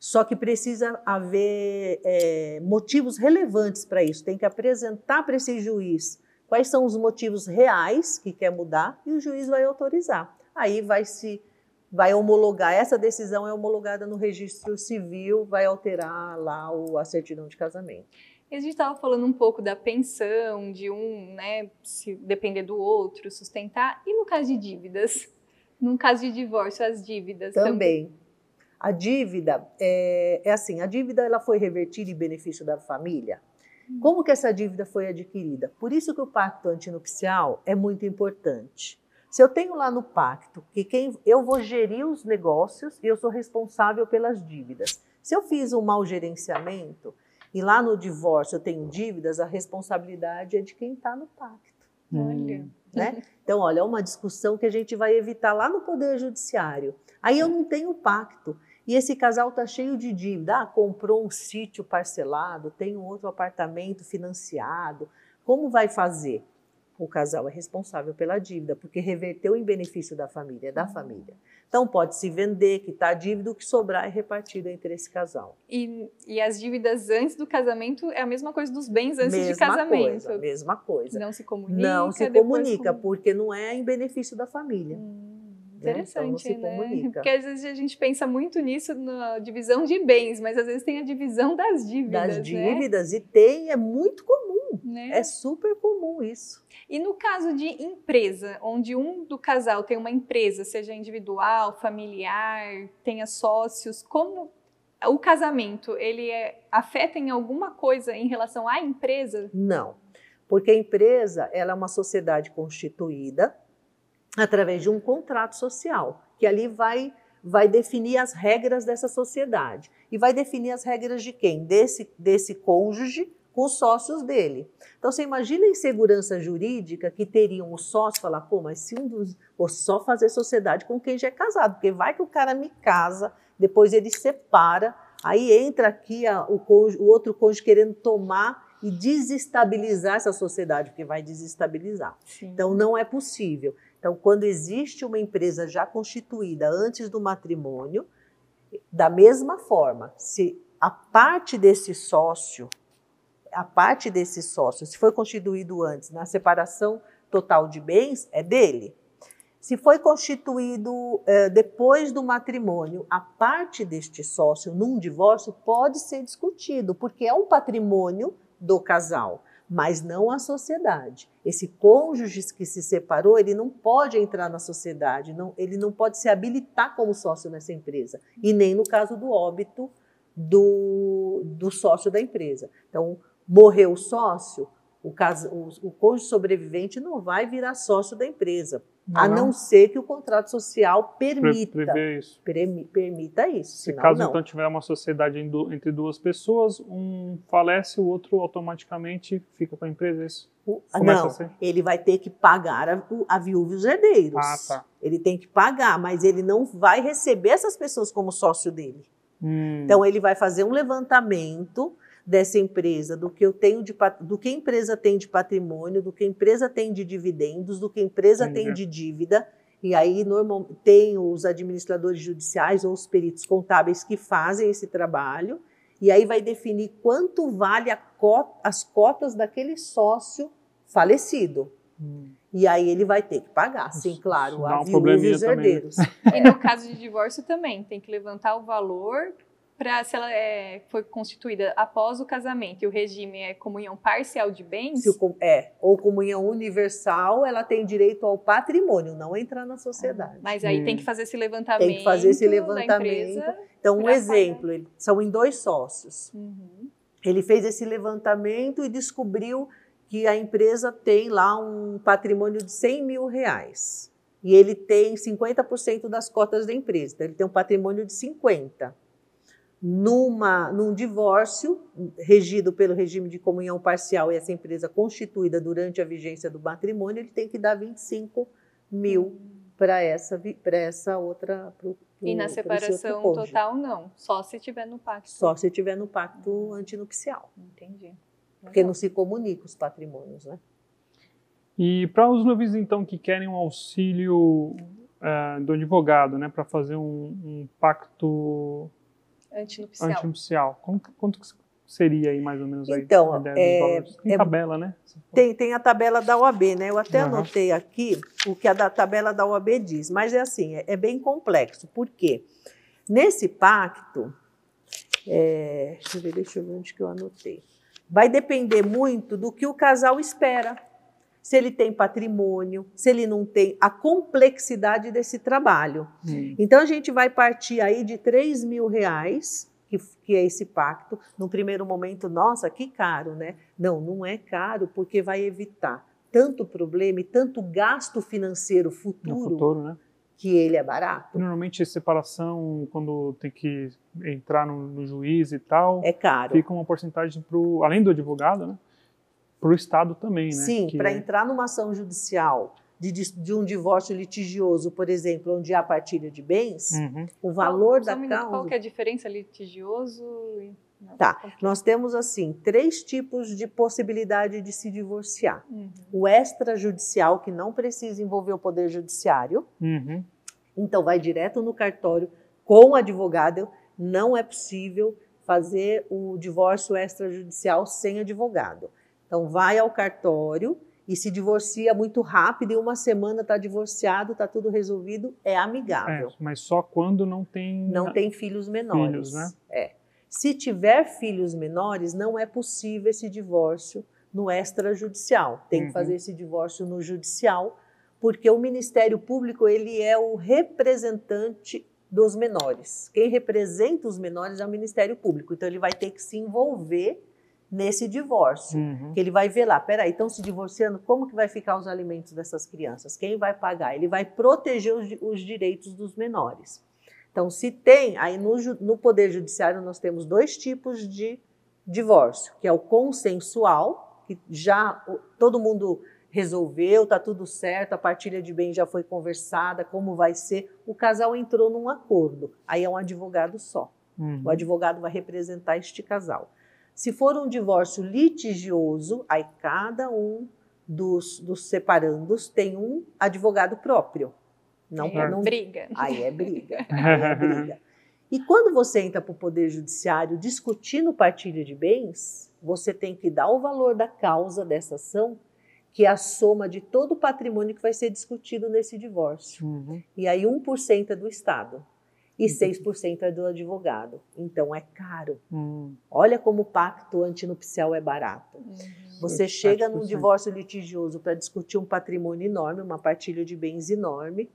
Só que precisa haver é, motivos relevantes para isso, tem que apresentar para esse juiz quais são os motivos reais que quer mudar e o juiz vai autorizar. Aí vai se vai homologar, essa decisão é homologada no registro civil, vai alterar lá o, a certidão de casamento. E a gente estava falando um pouco da pensão, de um, né, se depender do outro, sustentar. E no caso de dívidas? No caso de divórcio, as dívidas também. também. A dívida é, é, assim, a dívida ela foi revertida em benefício da família. Hum. Como que essa dívida foi adquirida? Por isso que o pacto antinupcial é muito importante. Se eu tenho lá no pacto que quem eu vou gerir os negócios e eu sou responsável pelas dívidas. Se eu fiz um mau gerenciamento e lá no divórcio eu tenho dívidas, a responsabilidade é de quem está no pacto. Olha. né? Então, olha, é uma discussão que a gente vai evitar lá no Poder Judiciário. Aí eu não tenho pacto. E esse casal está cheio de dívida. Ah, comprou um sítio parcelado, tem um outro apartamento financiado. Como vai fazer? O casal é responsável pela dívida, porque reverteu em benefício da família, é da família. Então pode se vender, quitar a dívida, o que sobrar é repartido entre esse casal. E, e as dívidas antes do casamento é a mesma coisa dos bens antes mesma de casamento. Coisa, mesma coisa. Não se comunica. Não se comunica, porque não é em benefício da família. Hum. Interessante, né? Então né? Porque às vezes a gente pensa muito nisso na divisão de bens, mas às vezes tem a divisão das dívidas. Das né? dívidas, né? e tem, é muito comum. Né? É super comum isso. E no caso de empresa, onde um do casal tem uma empresa, seja individual, familiar, tenha sócios, como o casamento, ele é, afeta em alguma coisa em relação à empresa? Não, porque a empresa ela é uma sociedade constituída através de um contrato social, que ali vai vai definir as regras dessa sociedade. E vai definir as regras de quem? Desse, desse cônjuge com os sócios dele. Então você imagina a insegurança jurídica que teriam os sócios falar, pô, mas se um dos. Vou só fazer sociedade com quem já é casado, porque vai que o cara me casa, depois ele separa, aí entra aqui a, o, cônjuge, o outro cônjuge querendo tomar e desestabilizar essa sociedade, porque vai desestabilizar. Sim. Então não é possível. Então, quando existe uma empresa já constituída antes do matrimônio, da mesma forma, se a parte desse sócio, a parte desse sócio, se foi constituído antes na separação total de bens, é dele. Se foi constituído é, depois do matrimônio, a parte deste sócio num divórcio pode ser discutido, porque é um patrimônio do casal mas não a sociedade. Esse cônjuge que se separou, ele não pode entrar na sociedade, não, ele não pode se habilitar como sócio nessa empresa, e nem no caso do óbito do, do sócio da empresa. Então, morreu o sócio, o, caso, o, o cônjuge sobrevivente não vai virar sócio da empresa, não, a não, ser que o contrato social permita. Pre isso. Permita isso. Se caso não. então tiver uma sociedade entre duas pessoas, um falece, o outro automaticamente fica com a empresa, é isso? O, não, ele vai ter que pagar a, a viúva e os herdeiros. Ah, tá. Ele tem que pagar, mas ele não vai receber essas pessoas como sócio dele. Hum. Então ele vai fazer um levantamento dessa empresa, do que eu tenho de do que a empresa tem de patrimônio, do que a empresa tem de dividendos, do que a empresa Entendi. tem de dívida. E aí normal, tem os administradores judiciais ou os peritos contábeis que fazem esse trabalho. E aí vai definir quanto vale cota, as cotas daquele sócio falecido. Hum. E aí ele vai ter que pagar, sim, claro, a um viúva e os herdeiros. E no caso de divórcio também, tem que levantar o valor para se ela é, foi constituída após o casamento e o regime é comunhão parcial de bens? O, é, ou comunhão universal, ela tem direito ao patrimônio, não entrar na sociedade. Ah, mas aí hum. tem que fazer esse levantamento. Tem que fazer esse levantamento. Então, um exemplo, são em dois sócios. Uhum. Ele fez esse levantamento e descobriu que a empresa tem lá um patrimônio de 100 mil reais. E ele tem 50% das cotas da empresa. Então, ele tem um patrimônio de 50 numa, num divórcio regido pelo regime de comunhão parcial e essa empresa constituída durante a vigência do matrimônio, ele tem que dar 25 mil para essa, essa outra. Pro, pro, e na separação total, não. Só se tiver no pacto. Só se tiver no pacto antinupcial. Entendi. Porque não se comunica os patrimônios, né? E para os noivos, então, que querem um auxílio uh, do advogado, né, para fazer um, um pacto Antinupcial. Antinupcial. Quanto, quanto seria aí mais ou menos aí? Então, é, tem é, tabela, né? Tem, tem a tabela da OAB, né? Eu até uhum. anotei aqui o que a da tabela da OAB diz, mas é assim, é, é bem complexo. Por quê? Nesse pacto, é, deixa eu ver, deixa eu ver onde que eu anotei. Vai depender muito do que o casal espera se ele tem patrimônio, se ele não tem, a complexidade desse trabalho. Hum. Então a gente vai partir aí de 3 mil reais, que, que é esse pacto. No primeiro momento, nossa, que caro, né? Não, não é caro, porque vai evitar tanto problema e tanto gasto financeiro futuro, no futuro né? que ele é barato. Normalmente, separação, quando tem que entrar no, no juiz e tal, é caro. Fica uma porcentagem para além do advogado, né? Para o Estado também, né? Sim, para é... entrar numa ação judicial de, de, um divórcio litigioso, por exemplo, onde há partilha de bens, uhum. o valor qual, da causa. Qual que é a diferença litigioso? E... Tá, nós temos assim três tipos de possibilidade de se divorciar: uhum. o extrajudicial, que não precisa envolver o poder judiciário, uhum. então vai direto no cartório com o advogado. Não é possível fazer o divórcio extrajudicial sem advogado. Então vai ao cartório e se divorcia muito rápido, em uma semana está divorciado, está tudo resolvido, é amigável. É, mas só quando não tem. Não tem filhos menores. Filhos, né? É. Se tiver filhos menores, não é possível esse divórcio no extrajudicial. Tem uhum. que fazer esse divórcio no judicial, porque o Ministério Público ele é o representante dos menores. Quem representa os menores é o Ministério Público. Então ele vai ter que se envolver nesse divórcio. Uhum. Que ele vai ver lá, peraí, estão se divorciando, como que vai ficar os alimentos dessas crianças? Quem vai pagar? Ele vai proteger os, os direitos dos menores. Então, se tem, aí no, no Poder Judiciário nós temos dois tipos de divórcio, que é o consensual, que já todo mundo resolveu, está tudo certo, a partilha de bens já foi conversada, como vai ser, o casal entrou num acordo, aí é um advogado só. Uhum. O advogado vai representar este casal. Se for um divórcio litigioso, aí cada um dos, dos separandos tem um advogado próprio. Não, é não, briga. Aí é briga. Aí é briga. E quando você entra para o Poder Judiciário discutindo partilha de bens, você tem que dar o valor da causa dessa ação, que é a soma de todo o patrimônio que vai ser discutido nesse divórcio. Uhum. E aí 1% é do Estado e 6% é do advogado. Então é caro. Hum. Olha como o pacto antinupcial é barato. Uhum. Você chega num divórcio litigioso para discutir um patrimônio enorme, uma partilha de bens enorme.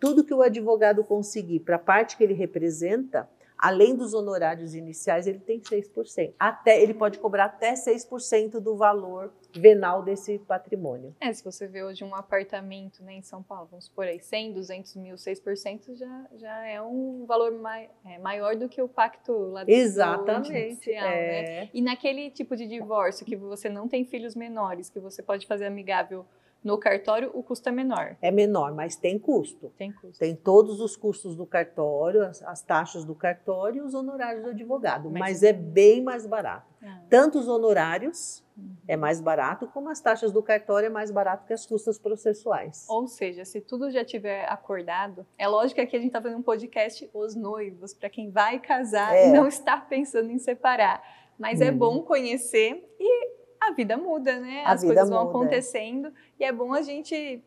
Tudo que o advogado conseguir para a parte que ele representa, além dos honorários iniciais, ele tem 6%. Até, ele pode cobrar até 6% do valor venal desse patrimônio. É, se você vê hoje um apartamento né, em São Paulo, vamos supor aí, 100, 200 mil, 6% já, já é um valor mai, é, maior do que o pacto lá do Exatamente. é. né? E naquele tipo de divórcio que você não tem filhos menores, que você pode fazer amigável no cartório, o custo é menor. É menor, mas tem custo. Tem custo. Tem todos os custos do cartório, as, as taxas do cartório e os honorários do advogado. Mas, mas é bem mais barato. Ah. Tanto os honorários uhum. é mais barato, como as taxas do cartório é mais barato que as custas processuais. Ou seja, se tudo já tiver acordado, é lógico que aqui a gente está fazendo um podcast Os Noivos, para quem vai casar é. e não está pensando em separar. Mas é uhum. é bom conhecer e a vida muda, né? A As coisas vão muda. acontecendo e é bom a gente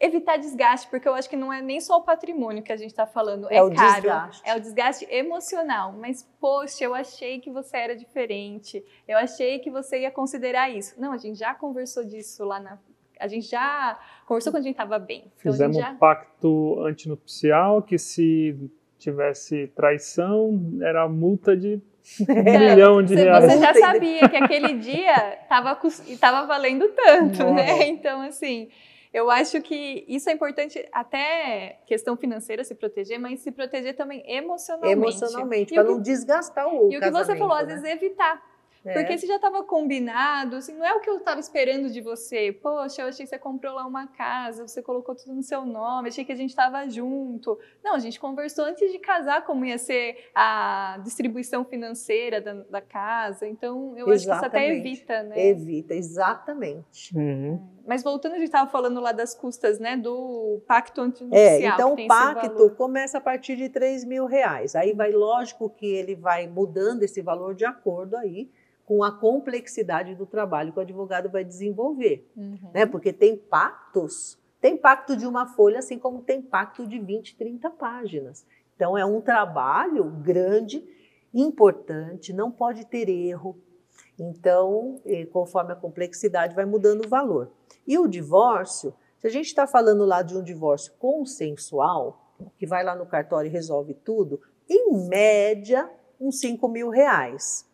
evitar desgaste, porque eu acho que não é nem só o patrimônio que a gente está falando, é, é o caro, desgaste. é o desgaste emocional. Mas, poxa, eu achei que você era diferente, eu achei que você ia considerar isso. Não, a gente já conversou disso lá na. A gente já conversou quando a gente estava bem. Então, Fizemos já... um pacto antinupcial que se tivesse traição era multa de um milhão de você, reais. Você já sabia que aquele dia estava valendo tanto, Nossa. né? Então, assim, eu acho que isso é importante, até questão financeira se proteger, mas se proteger também emocionalmente. Emocionalmente, para não desgastar o E o que você falou, né? às vezes evitar. É. Porque se já estava combinado, assim, não é o que eu estava esperando de você. Poxa, eu achei que você comprou lá uma casa, você colocou tudo no seu nome, achei que a gente estava junto. Não, a gente conversou antes de casar como ia ser a distribuição financeira da, da casa. Então, eu exatamente. acho que isso até evita, né? Evita, exatamente. Uhum. Mas voltando, a gente estava falando lá das custas, né, do pacto antinupcial. É, então o pacto começa a partir de 3 mil reais. Aí vai, lógico que ele vai mudando esse valor de acordo aí com a complexidade do trabalho que o advogado vai desenvolver. Uhum. Né? Porque tem pactos, tem pacto de uma folha, assim como tem pacto de 20, 30 páginas. Então é um trabalho grande, importante, não pode ter erro. Então, conforme a complexidade, vai mudando o valor. E o divórcio, se a gente está falando lá de um divórcio consensual, que vai lá no cartório e resolve tudo, em média, uns 5 mil reais.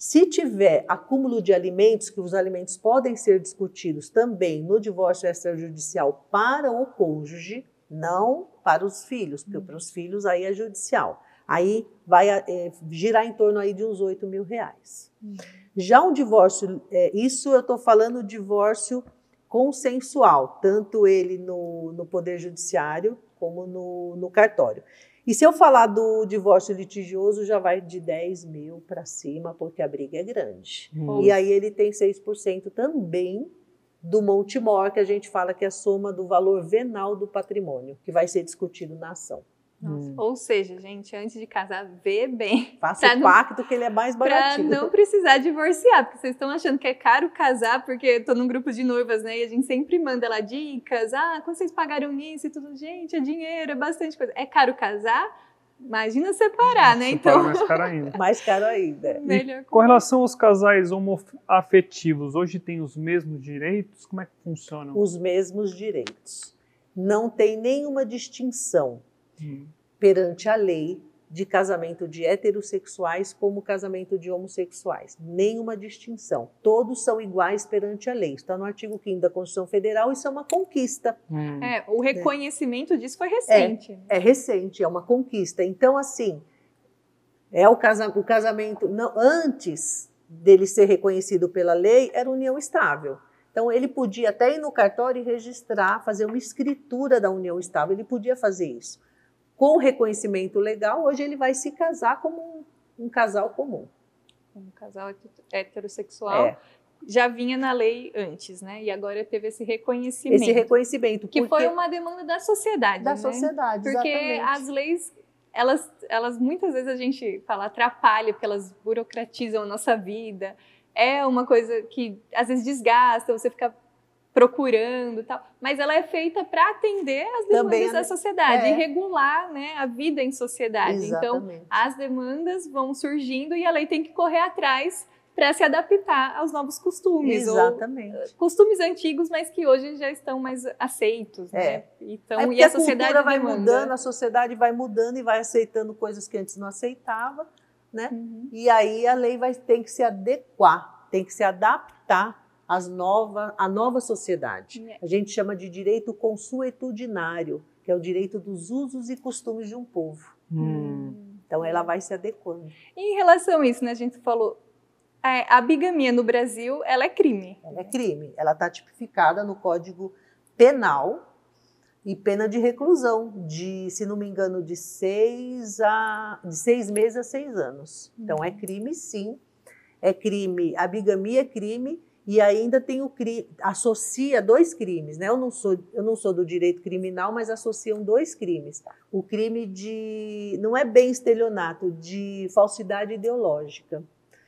Se tiver acúmulo de alimentos, que os alimentos podem ser discutidos também no divórcio extrajudicial para o cônjuge, não para os filhos, porque para os filhos aí é judicial. Aí vai é, girar em torno aí de uns 8 mil reais. Já um divórcio, é, isso eu estou falando divórcio consensual, tanto ele no, no Poder Judiciário como no, no cartório. E se eu falar do divórcio litigioso, já vai de 10 mil para cima, porque a briga é grande. Hum. E aí ele tem 6% também do monte mor, que a gente fala que é a soma do valor venal do patrimônio, que vai ser discutido na ação. Hum. Ou seja, gente, antes de casar, vê bem. Faça o pacto que ele é mais baratinho. Pra não precisar divorciar, porque vocês estão achando que é caro casar, porque eu tô num grupo de noivas, né? E a gente sempre manda lá dicas. Ah, quando vocês pagaram isso e tudo. Gente, é dinheiro, é bastante coisa. É caro casar? Imagina separar, né? Então. mais caro ainda. mais caro ainda. Melhor com relação aos casais homoafetivos, hoje tem os mesmos direitos? Como é que funcionam? Os mesmos direitos. Não tem nenhuma distinção hum. perante a lei de casamento de heterossexuais como casamento de homossexuais. Nenhuma distinção. Todos são iguais perante a lei. Está no artigo 5 da Constituição Federal, isso é uma conquista. Hum. É, o reconhecimento é. disso foi recente. É, é, recente, é uma conquista. Então, assim, é o, casa, o casamento, não, antes dele ser reconhecido pela lei, era união estável. Então, ele podia até ir no cartório e registrar, fazer uma escritura da união estável, ele podia fazer isso com reconhecimento legal, hoje ele vai se casar como um, um casal comum. Um casal heterossexual. É. Já vinha na lei antes, né? E agora teve esse reconhecimento. Esse reconhecimento. Que foi uma demanda da sociedade. Da né? sociedade, Porque exatamente. as leis elas, elas muitas vezes a gente fala atrapalha porque elas burocratizam a nossa vida. É uma coisa que às vezes desgasta, você fica procurando tal, mas ela é feita para atender as demandas Também, da sociedade é. e regular né, a vida em sociedade. Então, Exatamente. Então, as demandas vão surgindo e a lei tem que correr atrás para se adaptar aos novos costumes. Exatamente. Ou, costumes antigos, mas que hoje já estão mais aceitos. Né? É. Então, é e a, a sociedade vai demanda. mudando, a sociedade vai mudando e vai aceitando coisas que antes não aceitava. Né? Uhum. E aí a lei vai ter que se adequar, tem que se adaptar as nova, a nova sociedade. É. A gente chama de direito consuetudinário, que é o direito dos usos e costumes de um povo. Hum. Então ela vai se adequando. em relação a isso, né, a gente falou, é, a bigamia no Brasil, ela é crime. Ela é crime. Ela está tipificada no Código Penal e pena de reclusão de, se não me engano, de seis a de seis meses a seis anos. Então é crime, sim. É crime. A bigamia é crime e ainda tem o crime, associa dois crimes, né? Eu não sou, eu não sou do direito criminal, mas associam dois crimes. O crime de, não é bem estelionato, de falsidade ideológica.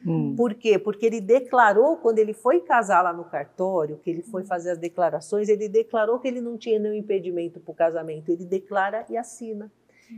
Hum. Por quê? Porque ele declarou, quando ele foi casar lá no cartório, que ele foi fazer as declarações, ele declarou que ele não tinha nenhum impedimento para o casamento. Ele declara e assina.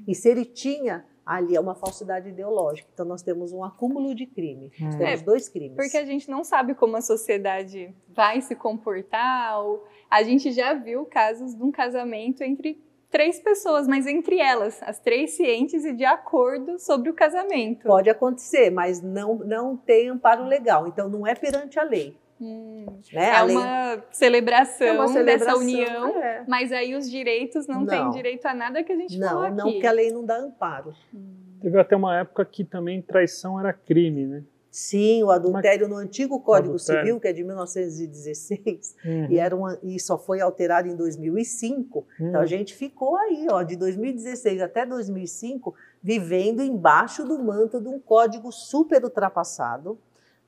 E se ele tinha, ali é uma falsidade ideológica. Então nós temos um acúmulo de crime. Hum. Nós temos é, dois crimes. Porque a gente não sabe como a sociedade vai se comportar. Ou... A gente já viu casos de um casamento entre três pessoas, mas entre elas, as três cientes e de acordo sobre o casamento. Pode acontecer, mas não, não tem amparo legal. Então não é perante a lei. Hum, né? É, uma celebração, é uma celebração dessa união, é. mas aí os direitos não, não têm direito a nada que a gente não, falou aqui. Não, porque a lei não dá amparo. Hum. Teve até uma época que também traição era crime, né? Sim, o adultério no antigo Código adultério. Civil, que é de 1916, uhum. e, era uma, e só foi alterado em 2005. Uhum. Então a gente ficou aí, ó, de 2016 até 2005, vivendo embaixo do manto de um código super ultrapassado,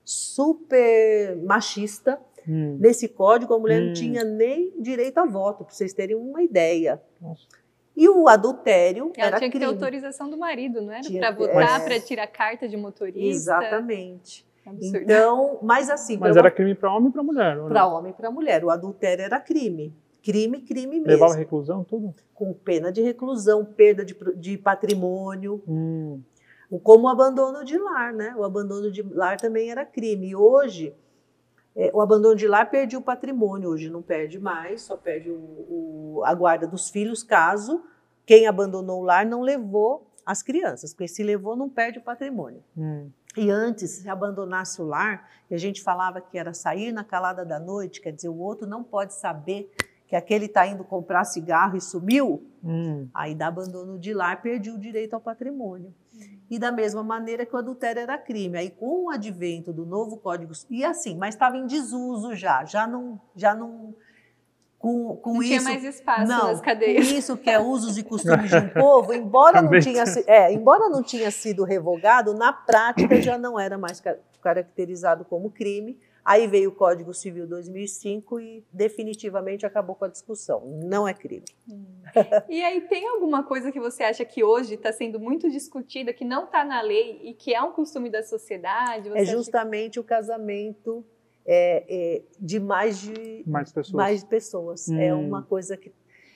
super machista. Hum. Nesse código, a mulher hum. não tinha nem direito a voto, para vocês terem uma ideia. Nossa. E o adultério Ela era tinha que crime. ter autorização do marido, não era? Para votar, para tirar carta de motorista. Exatamente. Absurdo. Então, mas assim. Mas era crime para homem e para mulher, Para homem e para mulher. O adultério era crime. Crime, crime mesmo. Levava reclusão, tudo? Com pena de reclusão, perda de, de patrimônio. Hum. Como o abandono de lar, né? O abandono de lar também era crime. E hoje, é, o abandono de lar perde o patrimônio, hoje não perde mais, só perde o, o, a guarda dos filhos, caso quem abandonou o lar não levou as crianças, porque se levou, não perde o patrimônio. Hum. E antes, se abandonasse o lar, e a gente falava que era sair na calada da noite, quer dizer, o outro não pode saber que aquele está indo comprar cigarro e sumiu, hum. aí dá abandono de lar, perdi o direito ao patrimônio. E da mesma maneira que o adultério era crime. Aí com o advento do novo Código e assim, mas estava em desuso já, já não, já não com, com não isso. tinha mais espaço não, nas cadeias. Com isso que é usos e costumes de um povo, embora não, tinha, é, embora não tinha sido revogado, na prática já não era mais caracterizado como crime. Aí veio o Código Civil 2005 e definitivamente acabou com a discussão. Não é crime. Hum. E aí tem alguma coisa que você acha que hoje está sendo muito discutida, que não está na lei e que é um costume da sociedade? Você é justamente que... o casamento é, é, de mais de mais pessoas. Mais pessoas. É hum. É uma coisa que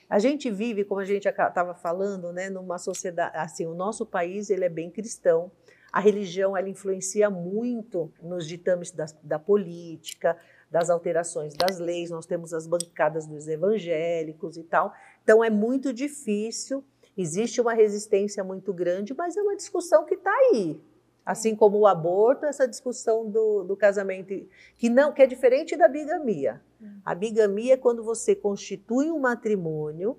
a gente vive, como a gente estava falando, né, numa sociedade assim, o nosso país ele é bem cristão. A religião ela influencia muito nos ditames da, da política, das alterações das leis. Nós temos as bancadas dos evangélicos e tal. Então é muito difícil. Existe uma resistência muito grande, mas é uma discussão que está aí. Assim como o aborto, essa discussão do, do casamento, que não que é diferente da bigamia. Hum. A bigamia é quando você constitui um matrimônio,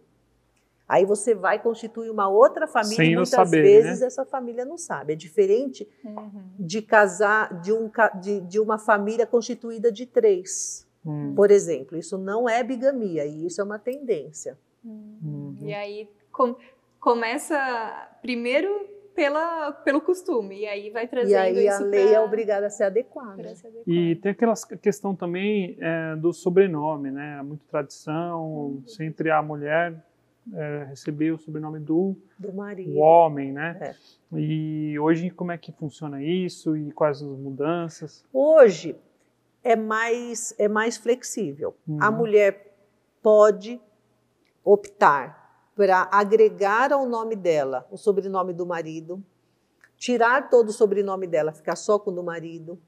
aí você vai constituir uma outra família Sem e muitas saber, vezes né? essa família não sabe. É diferente uhum. de casar de, um, de, de, uma família constituída de três, uhum. por exemplo. Isso não é bigamia e isso é uma tendência. Uhum. E aí com, começa primeiro pela, pelo costume, e aí vai trazendo E aí a lei pra... é obrigada a ser adequada. Ser adequada. E tem aquela questão também é, do sobrenome, né? Há muita tradição, uhum. sempre a mulher é, receber o sobrenome do, do marido. Homem, né? É. E hoje como é que funciona isso e quais as mudanças? Hoje é mais, é mais flexível. Uhum. A mulher pode optar para agregar ao nome dela o sobrenome do marido, tirar todo o sobrenome dela, ficar só com o do marido,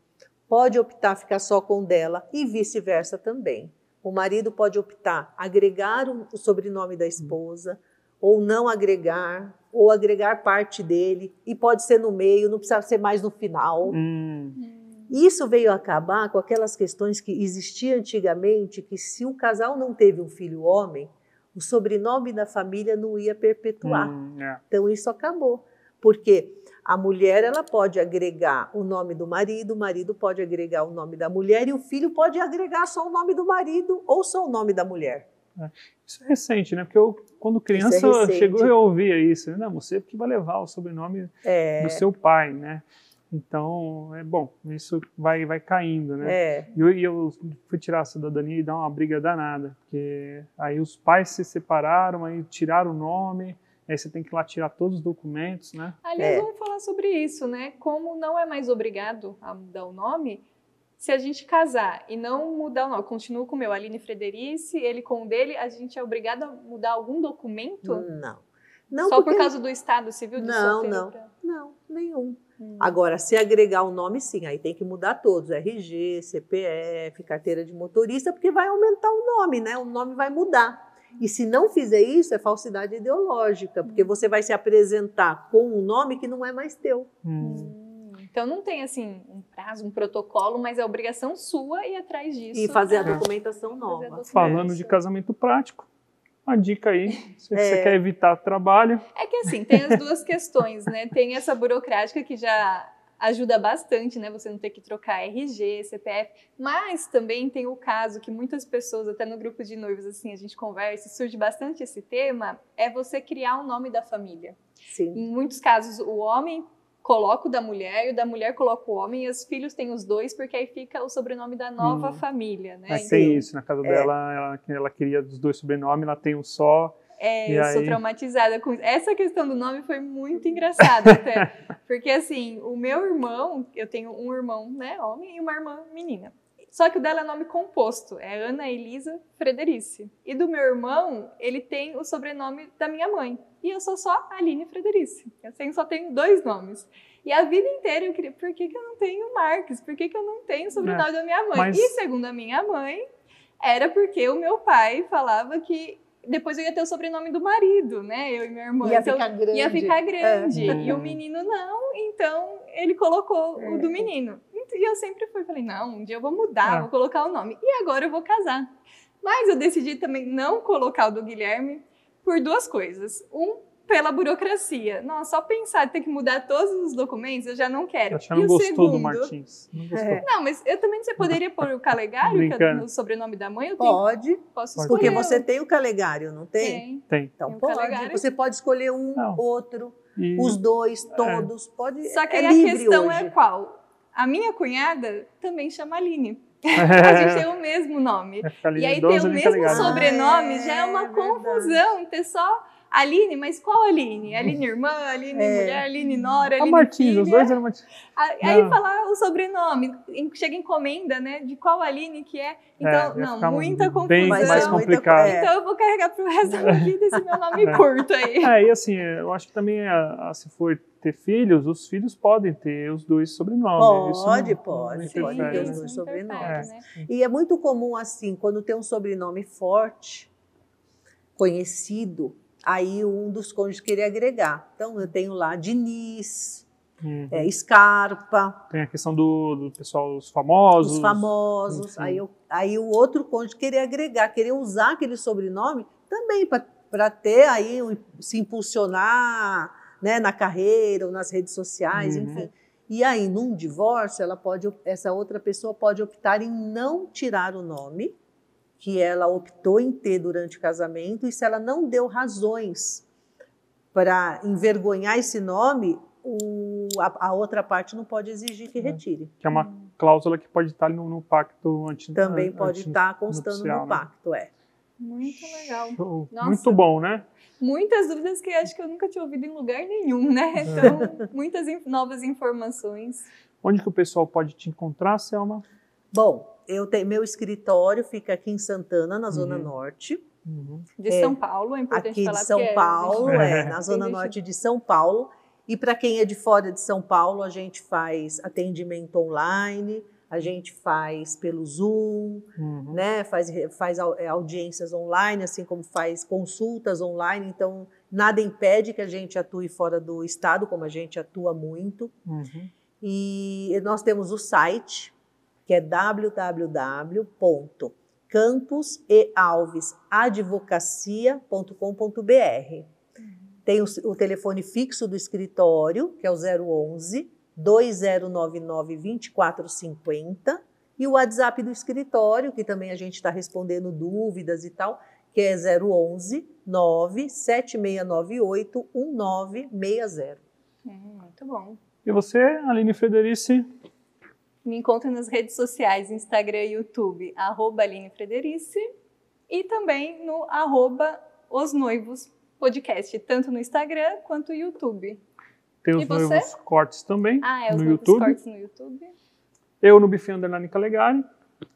pode optar ficar só com o dela e vice-versa também. O marido pode optar agregar o sobrenome da esposa ou não agregar, ou agregar parte dele, e pode ser no meio, não precisa ser mais no final. Hum. Isso veio acabar com aquelas questões que existiam antigamente, que se o casal não teve um filho homem, o sobrenome da família não ia perpetuar. Hum, é. Então isso acabou, porque a mulher ela pode agregar o nome do marido, o marido pode agregar o nome da mulher e o filho pode agregar só o nome do marido ou só o nome da mulher. É. Isso é recente, né? Porque eu, quando criança, é chegou eu ouvia isso. Não, você que vai levar o sobrenome é. do seu pai, né? Então, é bom, isso vai, vai caindo, né? É. E eu, eu, fui tirar a cidadania e dar uma briga danada, porque aí os pais se separaram, aí tiraram o nome, aí você tem que ir lá tirar todos os documentos, né? Aliás, é. vamos falar sobre isso, né? Como não é mais obrigado a mudar o nome, se a gente casar e não mudar o nome, continuo com o meu, Aline Frederici, ele com o dele, a gente é obrigado a mudar algum documento? Não. não Só porque... por causa do Estado Civil de Não, não, pra... não, nenhum. Hum. Agora, se agregar o nome, sim, aí tem que mudar todos: RG, CPF, carteira de motorista, porque vai aumentar o nome, né? O nome vai mudar. E se não fizer isso, é falsidade ideológica, porque hum. você vai se apresentar com um nome que não é mais teu. Hum. hum. Então não tem assim um prazo, um protocolo, mas é obrigação sua ir atrás disso. E fazer a documentação nova. Falando de casamento prático, uma dica aí, se é. você quer evitar trabalho. É que assim, tem as duas questões, né? Tem essa burocrática que já ajuda bastante, né? Você não ter que trocar RG, CPF, mas também tem o caso que muitas pessoas, até no grupo de noivos, assim, a gente conversa, surge bastante esse tema, é você criar o um nome da família. Sim. Em muitos casos, o homem coloca o da mulher e o da mulher coloca o homem e os filhos têm os dois porque aí fica o sobrenome da nova hum. família, né? Mas tem isso, na casa é. dela, ela, ela queria os dois sobrenomes, ela tem um só. É, eu aí... sou traumatizada com isso. Essa questão do nome foi muito engraçada até. porque assim, o meu irmão, eu tenho um irmão, né, homem, e uma irmã menina. Só que o dela é nome composto, é Ana Elisa Frederici. E do meu irmão, ele tem o sobrenome da minha mãe. E eu sou só Aline Frederici. Eu assim, só tenho dois nomes. E a vida inteira eu queria, por que, que eu não tenho Marques? Por que, que eu não tenho o sobrenome é, da minha mãe? Mas... E segundo a minha mãe, era porque o meu pai falava que depois eu ia ter o sobrenome do marido, né? Eu e minha irmã. Ia então, ficar grande. Ia ficar grande. É. E o menino não, então ele colocou é. o do menino. E eu sempre fui, falei, não, um dia eu vou mudar, é. vou colocar o nome. E agora eu vou casar. Mas eu decidi também não colocar o do Guilherme por duas coisas. Um, pela burocracia. Nossa, só pensar em ter que mudar todos os documentos, eu já não quero. Que não e o gostou segundo, do Martins. Não gostou. É. Não, mas eu também você poderia pôr o Calegário, que é o sobrenome da mãe, eu tenho, Pode, posso Pode. porque escolher. você tem o calegário, não tem? Tem. Tem. Então Tem pode. calegário. Você pode escolher um, Não. outro, E- os dois, todos. Pode. Só que é aí a questão hoje. é qual? A minha cunhada também chama Aline. A gente tem o mesmo nome. E aí ter 12 o mesmo ligado? sobrenome Ah, já é uma é verdade. confusão. Ter só Aline, mas qual Aline? Aline irmã, Aline É. mulher, Aline nora, Aline Martins, os filha. dois eram Martins. Aí Não. falar o sobrenome, em- chega encomenda, né? De qual Aline que é. Então, É, não, muita confusão. bem mais é complicado. é. Então eu vou carregar pro resto da minha vida esse meu nome curto aí. É, e assim, eu acho que também, a- a- se for ter filhos, os filhos podem ter os dois sobrenomes. Isso Pode, não- pode, não pode ter os né? dois sobrenomes. né? E é muito comum, assim, quando tem um sobrenome forte, conhecido, aí um dos cônjuges querer agregar. Então, eu tenho lá Diniz, Uhum. é, Scarpa, Tem a questão do, do pessoal, os famosos. os famosos. enfim. Aí, eu- aí o outro cônjuge querer agregar, querer usar aquele sobrenome também para ter aí, um- se impulsionar né, na carreira ou nas redes sociais, Uhum. enfim. E aí, num divórcio, ela pode, essa outra pessoa pode optar em não tirar o nome que ela optou em ter durante o casamento, e se ela não deu razões para envergonhar esse nome, o- a, a outra parte não pode exigir que Uhum. retire. Que é uma cláusula que pode estar no, no pacto anti Também pode anti- estar constando nupcial, no né? pacto, é. Muito legal. Muito bom, né? Muitas dúvidas que eu acho que eu nunca tinha ouvido em lugar nenhum, né? É. Então, muitas in- novas informações. Onde que o pessoal pode te encontrar, Selma? Bom, eu tenho, meu escritório fica aqui em Santana, na Zona Uhum. Norte. Uhum. De É, São Paulo, é importante aqui falar de São é- Paulo, É. é, na Zona Norte de São Paulo. E para quem é de fora de São Paulo, a gente faz atendimento online, a gente faz pelo Zoom, Uhum. né? Faz, faz é, audiências online, assim como faz consultas online. Então, nada impede que a gente atue fora do estado, como a gente atua muito. Uhum. E nós temos o site, que é www.camposealvesadvocacia.com.br. Tem o, o telefone fixo do escritório, que é o 011 2099 2450, e o WhatsApp do escritório, que também a gente está respondendo dúvidas e tal, que é 011 97698 1960. Hum, muito bom. E você, Aline Frederici? Me encontra nas redes sociais, Instagram e YouTube, arroba Aline Frederice, e também no arroba Os Noivos Podcast, tanto no Instagram quanto no YouTube. Tem E os você? cortes também Ah, é os no Noivos YouTube. Cortes no YouTube. Eu no Buffet Underline Calegari,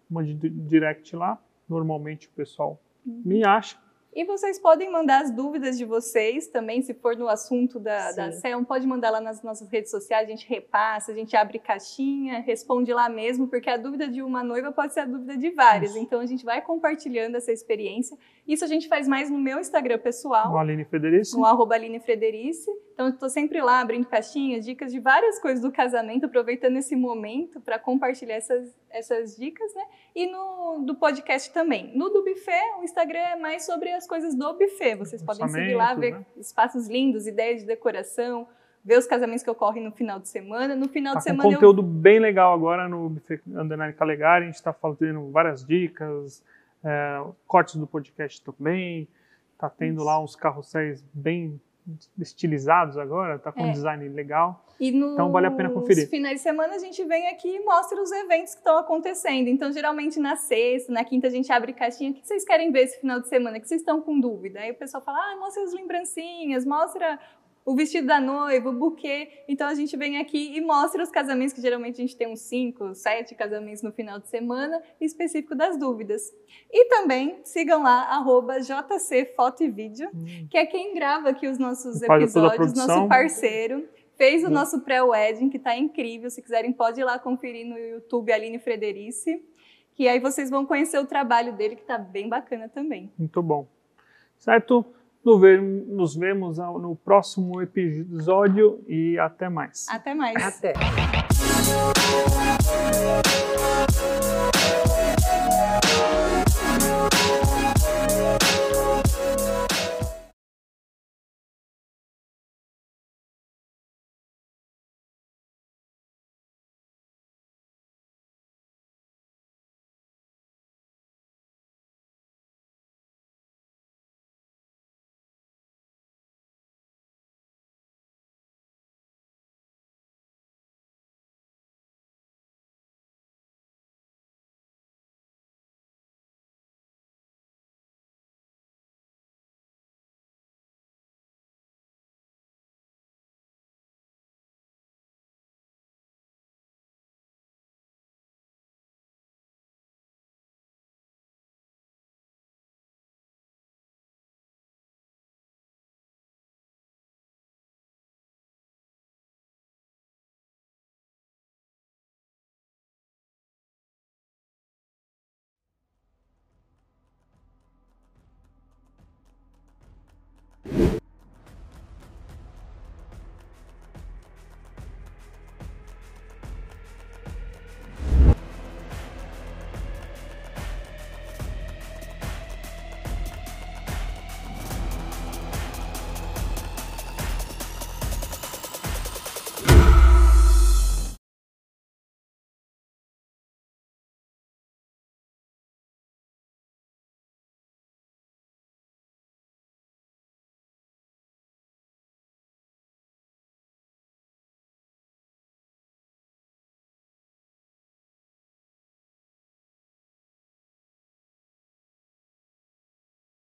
mande di- direct lá. Normalmente o pessoal Uhum. me acha. E vocês podem mandar as dúvidas de vocês também, se for no assunto da, da Sim. CELM, pode mandar lá nas nossas redes sociais, a gente repassa, a gente abre caixinha, responde lá mesmo, porque a dúvida de uma noiva pode ser a dúvida de várias. Então a gente vai compartilhando essa experiência. Isso a gente faz mais no meu Instagram pessoal, No Aline Frederici. no arroba Aline Frederice. Então, eu estou sempre lá abrindo caixinhas, dicas de várias coisas do casamento, aproveitando esse momento para compartilhar essas, essas dicas, né? E no do podcast também. No do buffet, o Instagram é mais sobre as coisas do buffet. Vocês podem seguir lá, ver né? espaços lindos, ideias de decoração, ver os casamentos que ocorrem no final de semana. No final Tá de semana eu conteúdo bem legal agora no Buffet Underline Calegari. A gente está fazendo várias dicas, é, cortes do podcast também. Tá tendo lá uns carrosséis bem estilizados agora, tá com É. um design legal. Nos Então, vale a pena conferir. finais de semana a gente vem aqui e mostra os eventos que estão acontecendo. Então, geralmente na sexta, na quinta a gente abre caixinha. O que vocês querem ver esse final de semana? Que vocês estão com dúvida? Aí o pessoal fala: ah, mostra as lembrancinhas, mostra o vestido da noiva, o buquê. Então a gente vem aqui e mostra os casamentos, que geralmente a gente tem uns cinco, sete casamentos no final de semana, específico das dúvidas. E também sigam lá, arroba JC Foto e Vídeo, que é quem grava aqui os nossos Faz episódios, nosso parceiro. Fez o Hum. nosso pré-wedding, que tá incrível. Se quiserem, pode ir lá conferir no YouTube Aline Frederice. Que aí vocês vão conhecer o trabalho dele, que tá bem bacana também. Muito bom. Certo? Nos ve- Nos vemos no próximo episódio e até mais. Até mais. Até.